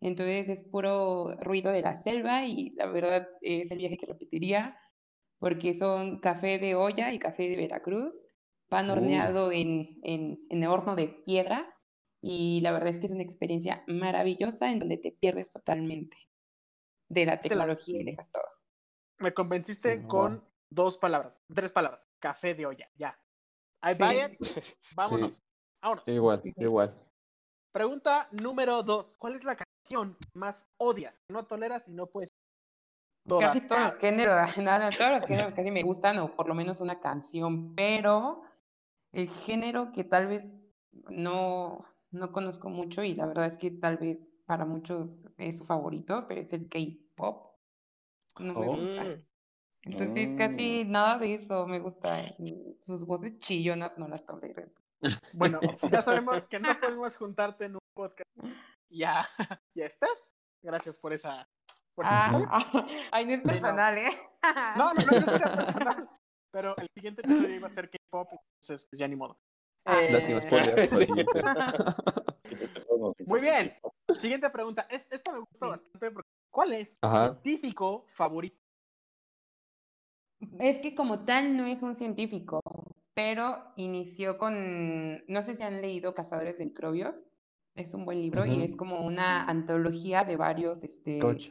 Entonces es puro ruido de la selva y la verdad es el viaje que repetiría porque son café de olla y café de Veracruz, pan Uh. horneado en, en, en horno de piedra y la verdad es que es una experiencia maravillosa en donde te pierdes totalmente de la Este tecnología y dejas todo. Me convenciste con dos palabras, tres palabras. Café de olla, ya. I Sí. buy it, vámonos. Vámonos. Igual, igual. Pregunta número dos. ¿Cuál es la canción que más odias? No toleras y no puedes. todas? Casi todos los géneros, nada, todos los géneros casi me gustan, o por lo menos una canción, pero el género que tal vez no, no conozco mucho y la verdad es que tal vez para muchos es su favorito, pero es el K-pop. No me Oh. gusta. Mm. Entonces casi nada de eso me gusta. Sus voces chillonas no las tolero. Bueno, ya sabemos que no podemos juntarte en un podcast. Ya, ya Steph. Gracias por esa. por Ah, ah, ay, no es no. personal, ¿eh? No, no, no, no es que sea personal. Pero el siguiente episodio iba a ser K-pop, entonces pues, ya ni modo. Ah, Eh. Muy bien. Siguiente pregunta. Es, esta me gusta Sí. bastante porque ¿cuál es tu científico favorito? Es que como tal no es un científico, pero inició con, no sé si han leído Cazadores de Microbios, es un buen libro y es como una antología de varios, este, Touch.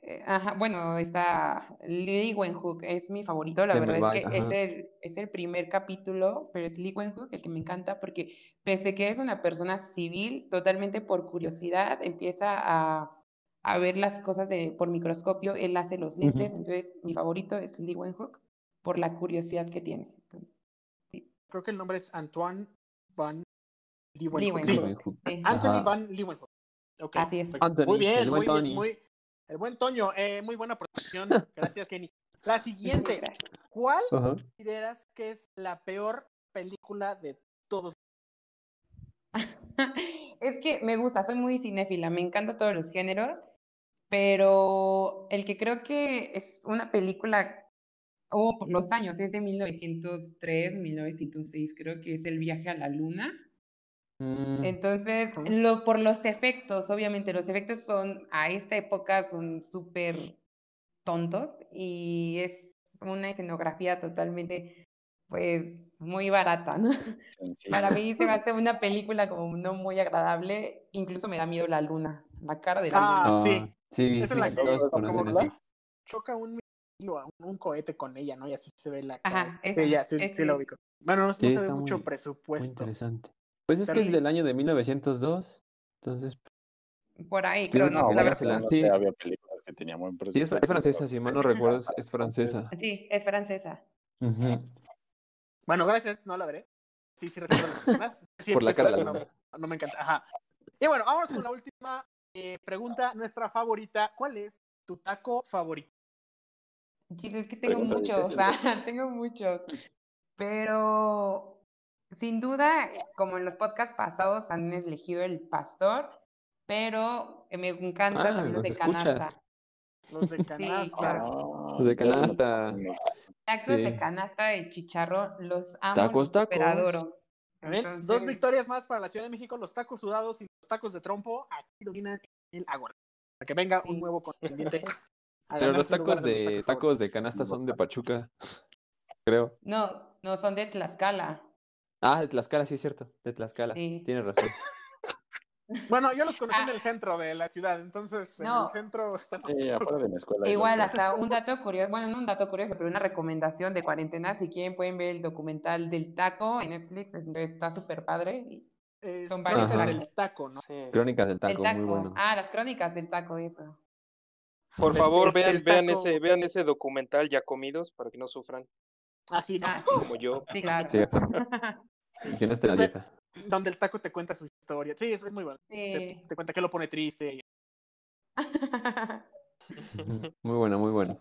eh, ajá, bueno, está Lee Wenhook, es mi favorito, la verdad es que es el, es el primer capítulo, pero es Lee Wenhook el que me encanta porque pese que es una persona civil, totalmente por curiosidad, empieza a, a ver las cosas de, por microscopio, él hace los lentes, entonces mi favorito es Lee Wenhook por la curiosidad que tiene. Creo que el nombre es Antoine Van Leeuwenhoek. Sí, Anthony Ajá. Van Leeuwenhoek. Ok, Así es. Anthony, muy bien, el buen muy bien, Tony. muy el buen Toño, eh, muy buena producción. Gracias, Kenny. La siguiente. ¿cuál consideras que es la peor película de todos? Es que me gusta, soy muy cinéfila, me encantan todos los géneros, pero el que creo que es una película, o por los años, es de 1903, 1906, creo que es El viaje a la luna. Mm, Entonces, lo, por los efectos, obviamente, los efectos son, a esta época son súper tontos y es una escenografía totalmente, pues, muy barata, ¿no? Para mí se me hace una película como no muy agradable, incluso me da miedo la luna, la cara de la Ah, luna. sí. Sí, Esa sí, es la sí, que- todos como conocen la- así. Choca un un, un cohete con ella, ¿no? Y así se ve la Ajá, sí, ya, sí, sí ubico. Bueno, no, se ve mucho muy- Muy presupuesto. interesante. Pues es Pero que es del año de 1902, entonces Por ahí, Sí, creo, no, no sé la verdad. se la- no sí. había películas que tenían buen sí es, presupuesto. es francesa, si mal no recuerdo, es, es francesa. Sí, es francesa. Bueno, gracias, no la veré. Sí, sí recuerdo las. Sí, Por la las cara de la escenas no, no me encanta. Ajá. Y bueno, vamos con la última eh, pregunta, nuestra favorita. ¿Cuál es tu taco favorito? Chis, es que tengo Pregunta muchos, o difícil, sea, tengo muchos. Pero sin duda, como en los podcasts pasados han elegido el pastor, pero me encanta Ah, también los los de escuchas. canasta. Los de canasta. claro. No, De canasta. Tacos Sí. de canasta de chicharrón, los amo, Tacos, los tacos. Dos victorias más para la Ciudad de México, los tacos sudados y los tacos de trompo aquí dominan el agua. Para que venga un nuevo contendiente. Pero los tacos de tacos de canasta son de Pachuca, creo. No, no son de Tlaxcala. Ah, de Tlaxcala, sí es cierto, de Tlaxcala. Sí. Tienes razón. Bueno, yo los conocí Ah. en el centro de la ciudad, entonces en el centro están. Sí, afuera de mi escuela. Igual, hasta un dato curioso, bueno, no un dato curioso, pero una recomendación de cuarentena. Si quieren, pueden ver el documental del taco en Netflix, está súper padre. y- Es Son varios Crónicas del taco, ¿no? Sí. Crónicas del El taco, taco. muy bueno. Ah, las crónicas del taco, eso. Por Del- favor, del- vean, del vean taco. ese, vean ese documental ya comidos para que no sufran Así, ¿no? Ah, como yo. sí, claro. Cierto. Y que no esté en la dieta. Donde el taco te cuenta su historia. Sí, es, es muy bueno. Te, Sí. te cuenta que lo pone triste. Muy bueno, muy bueno.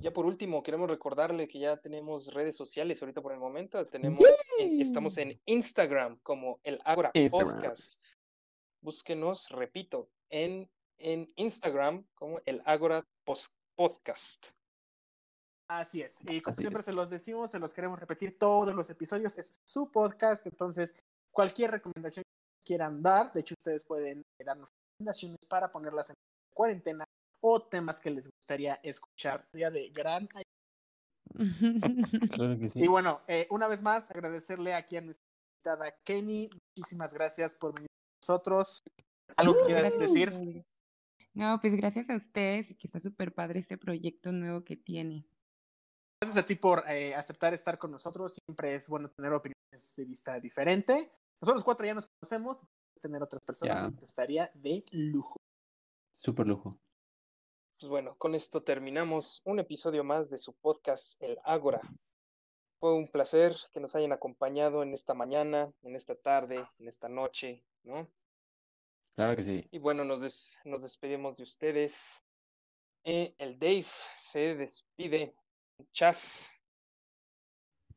Ya por último, queremos recordarle que ya tenemos redes sociales ahorita por el momento. Tenemos, en- estamos en Instagram como el Instagram. Podcast. Búsquenos, repito, en, en Instagram como el Ágora Podcast. Así es. Y como Así siempre es. se los decimos, se los queremos repetir todos los episodios. Es su podcast, entonces cualquier recomendación que quieran dar, de hecho ustedes pueden darnos recomendaciones para ponerlas en cuarentena o temas que les gustaría escuchar. Sería de gran ayuda. Claro que sí. Y bueno, eh, una vez más, agradecerle aquí a nuestra invitada Kenny. Muchísimas gracias por venir con nosotros. ¿Algo que quieras decir? No, pues gracias a ustedes y que está súper padre este proyecto nuevo que tiene. Gracias a ti por eh, aceptar estar con nosotros. Siempre es bueno tener opiniones de vista diferente. Nosotros cuatro ya nos conocemos. Tener otras personas pues, estaría de lujo. Súper lujo. Pues bueno, con esto terminamos un episodio más de su podcast El Ágora. Fue un placer que nos hayan acompañado en esta mañana, en esta tarde, en esta noche, ¿no? Claro que sí. Y bueno, nos, des- nos despedimos de ustedes. Eh, el Dave se despide. Chas.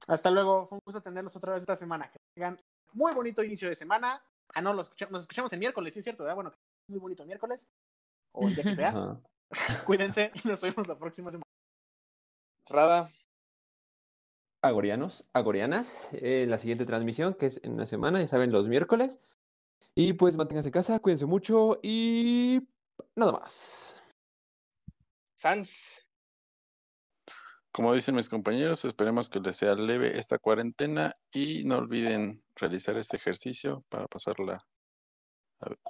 Hasta luego. Fue un gusto tenerlos otra vez esta semana. Que tengan muy bonito inicio de semana. Ah, no, los escucha- nos escuchamos el miércoles, sí es cierto, ¿verdad? Bueno, muy bonito miércoles. O el día que sea. Cuídense y nos vemos la próxima semana. Rada. Agorianos, agorianas, eh, la siguiente transmisión que es en una semana, ya saben, los miércoles. Y pues manténganse en casa, cuídense mucho y nada más. Sans. Como dicen mis compañeros, esperemos que les sea leve esta cuarentena y no olviden realizar este ejercicio para pasarla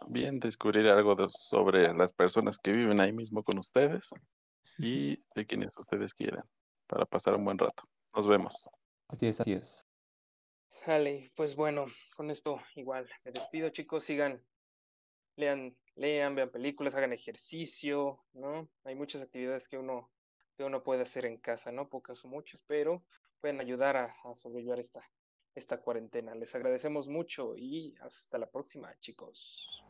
bien, descubrir algo de- sobre las personas que viven ahí mismo con ustedes y de quienes ustedes quieran para pasar un buen rato. Nos vemos. Así es, así es. Jale, pues bueno, con esto igual me despido, chicos. Sigan, lean, lean, vean películas, hagan ejercicio, ¿no? Hay muchas actividades que uno, que uno puede hacer en casa, ¿no? Pocas o muchas, pero pueden ayudar a, a esta, esta cuarentena. Les agradecemos mucho y hasta la próxima, chicos.